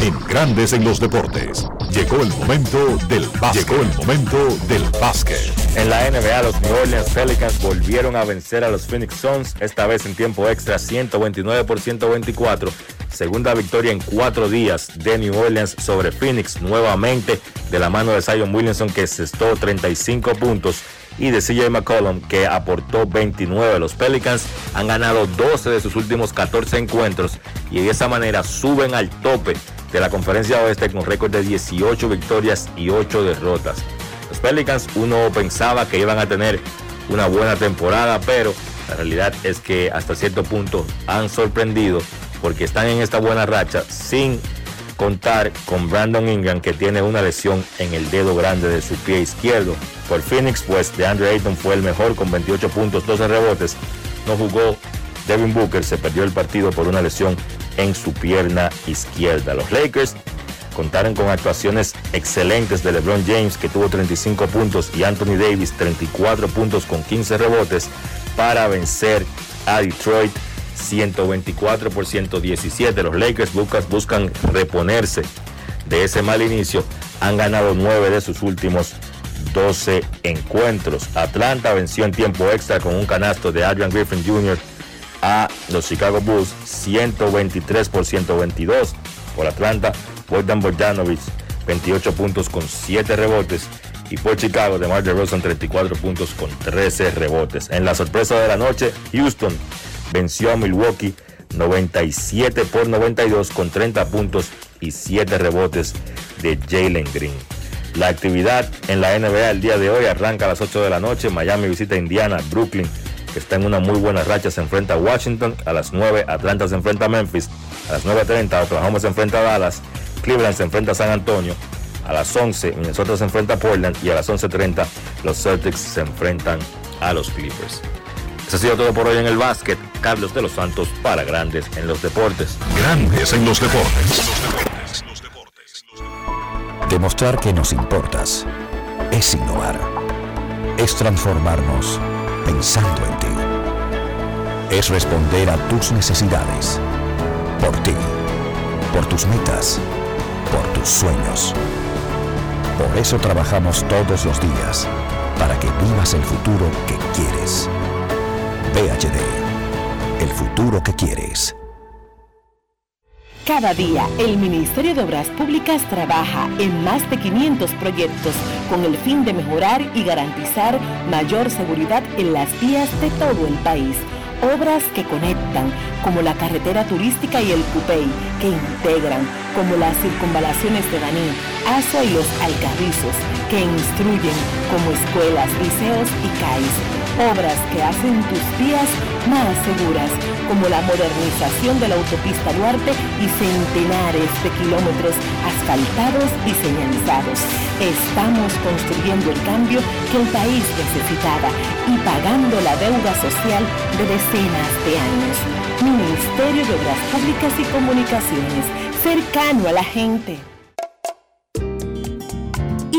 En Grandes en los Deportes, llegó el momento del básquet. Llegó el momento del básquet. En la NBA, los New Orleans Pelicans volvieron a vencer a los Phoenix Suns, esta vez en tiempo extra 129 por 124. Segunda victoria en cuatro días de New Orleans sobre Phoenix, nuevamente de la mano de Zion Williamson que cestó 35 puntos y de CJ McCollum que aportó 29. Los Pelicans han ganado 12 de sus últimos 14 encuentros y de esa manera suben al tope de la conferencia oeste con récord de 18 victorias y 8 derrotas. Los Pelicans uno pensaba que iban a tener una buena temporada, pero la realidad es que hasta cierto punto han sorprendido porque están en esta buena racha sin contar con Brandon Ingram que tiene una lesión en el dedo grande de su pie izquierdo. Por Phoenix, pues de Andre Ayton fue el mejor con 28 puntos, 12 rebotes. No jugó Devin Booker, se perdió el partido por una lesión en su pierna izquierda. Los Lakers contaron con actuaciones excelentes de LeBron James, que tuvo 35 puntos, y Anthony Davis, 34 puntos con 15 rebotes, para vencer a Detroit 124 por 117. Los Lakers buscan, buscan reponerse de ese mal inicio. Han ganado 9 de sus últimos 12 encuentros. Atlanta venció en tiempo extra con un canasto de Adrian Griffin Jr. a los Chicago Bulls 123 por 122. Por Atlanta, Bogdan Bogdanovich 28 puntos con 7 rebotes. Y por Chicago, DeMar DeRozan 34 puntos con 13 rebotes. En la sorpresa de la noche, Houston venció a Milwaukee 97 por 92 con 30 puntos y 7 rebotes de Jalen Green. La actividad en la NBA el día de hoy arranca a las 8 de la noche. Miami visita Indiana, Brooklyn, que está en una muy buena racha, se enfrenta a Washington. A las 9 Atlanta se enfrenta a Memphis. A las 9.30 Oklahoma se enfrenta a Dallas. Cleveland se enfrenta a San Antonio. A las 11 Minnesota se enfrenta a Portland. Y a las 11.30 los Celtics se enfrentan a los Clippers. Eso ha sido todo por hoy en el básquet. Carlos de los Santos para Grandes en los Deportes. Grandes en los Deportes. Demostrar que nos importas es innovar. Es transformarnos pensando en ti. Es responder a tus necesidades. Por ti. Por tus metas. Por tus sueños. Por eso trabajamos todos los días. Para que vivas el futuro que quieres. PHD. El futuro que quieres. Cada día, el Ministerio de Obras Públicas trabaja en más de 500 proyectos con el fin de mejorar y garantizar mayor seguridad en las vías de todo el país. Obras que conectan, como la carretera turística y el Cupey, que integran, como las circunvalaciones de Baní, Aso y los Alcarrizos, que instruyen, como escuelas, liceos y CAIS obras que hacen tus vías más seguras, como la modernización de la autopista Duarte y centenares de kilómetros asfaltados y señalizados. Estamos construyendo el cambio que el país necesitaba y pagando la deuda social de decenas de años. Ministerio de Obras Públicas y Comunicaciones, cercano a la gente.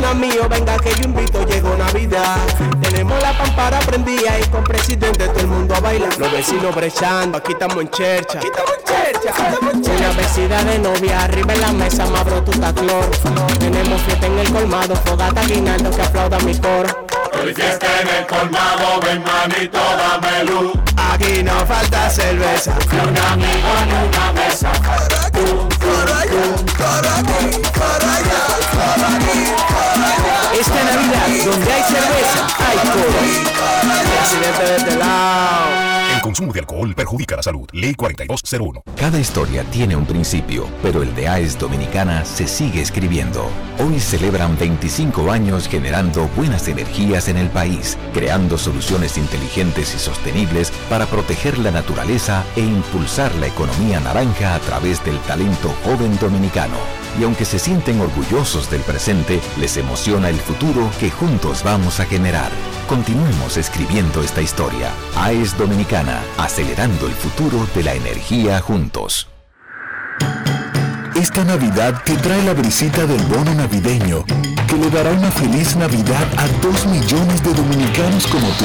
Pana mío, venga que yo invito, llegó Navidad. Tenemos la pampara prendida y con presidente todo el mundo a bailar. Los vecinos brechando, aquí estamos en chercha. Aquí estamos en chercha, estamos en chercha. Una vecina de novia, arriba en la mesa, mabro tu clor. Tenemos fiesta en el colmado, fogata guinaldo que aplauda mi coro. Hoy fiesta en el colmado, ven manito, dame luz. Aquí no falta cerveza. Ni un amigo en una mesa. Esta Navidad, donde hay cerveza, hay coro. Presidente de este. Consumo de alcohol perjudica la salud. Ley 4201. Cada historia tiene un principio, pero el de AES Dominicana se sigue escribiendo. Hoy celebran 25 años generando buenas energías en el país, creando soluciones inteligentes y sostenibles para proteger la naturaleza e impulsar la economía naranja a través del talento joven dominicano. Y aunque se sienten orgullosos del presente, les emociona el futuro que juntos vamos a generar. Continuemos escribiendo esta historia. AES Dominicana, acelerando el futuro de la energía juntos. Esta Navidad te trae la brisita del bono navideño, que le dará una feliz Navidad a dos millones de dominicanos como tú,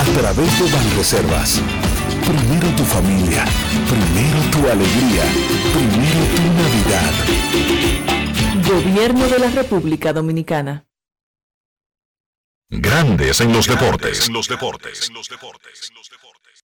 a través de Banreservas. Primero tu familia, primero tu alegría, primero tu Navidad. Gobierno de la República Dominicana. Grandes en los deportes.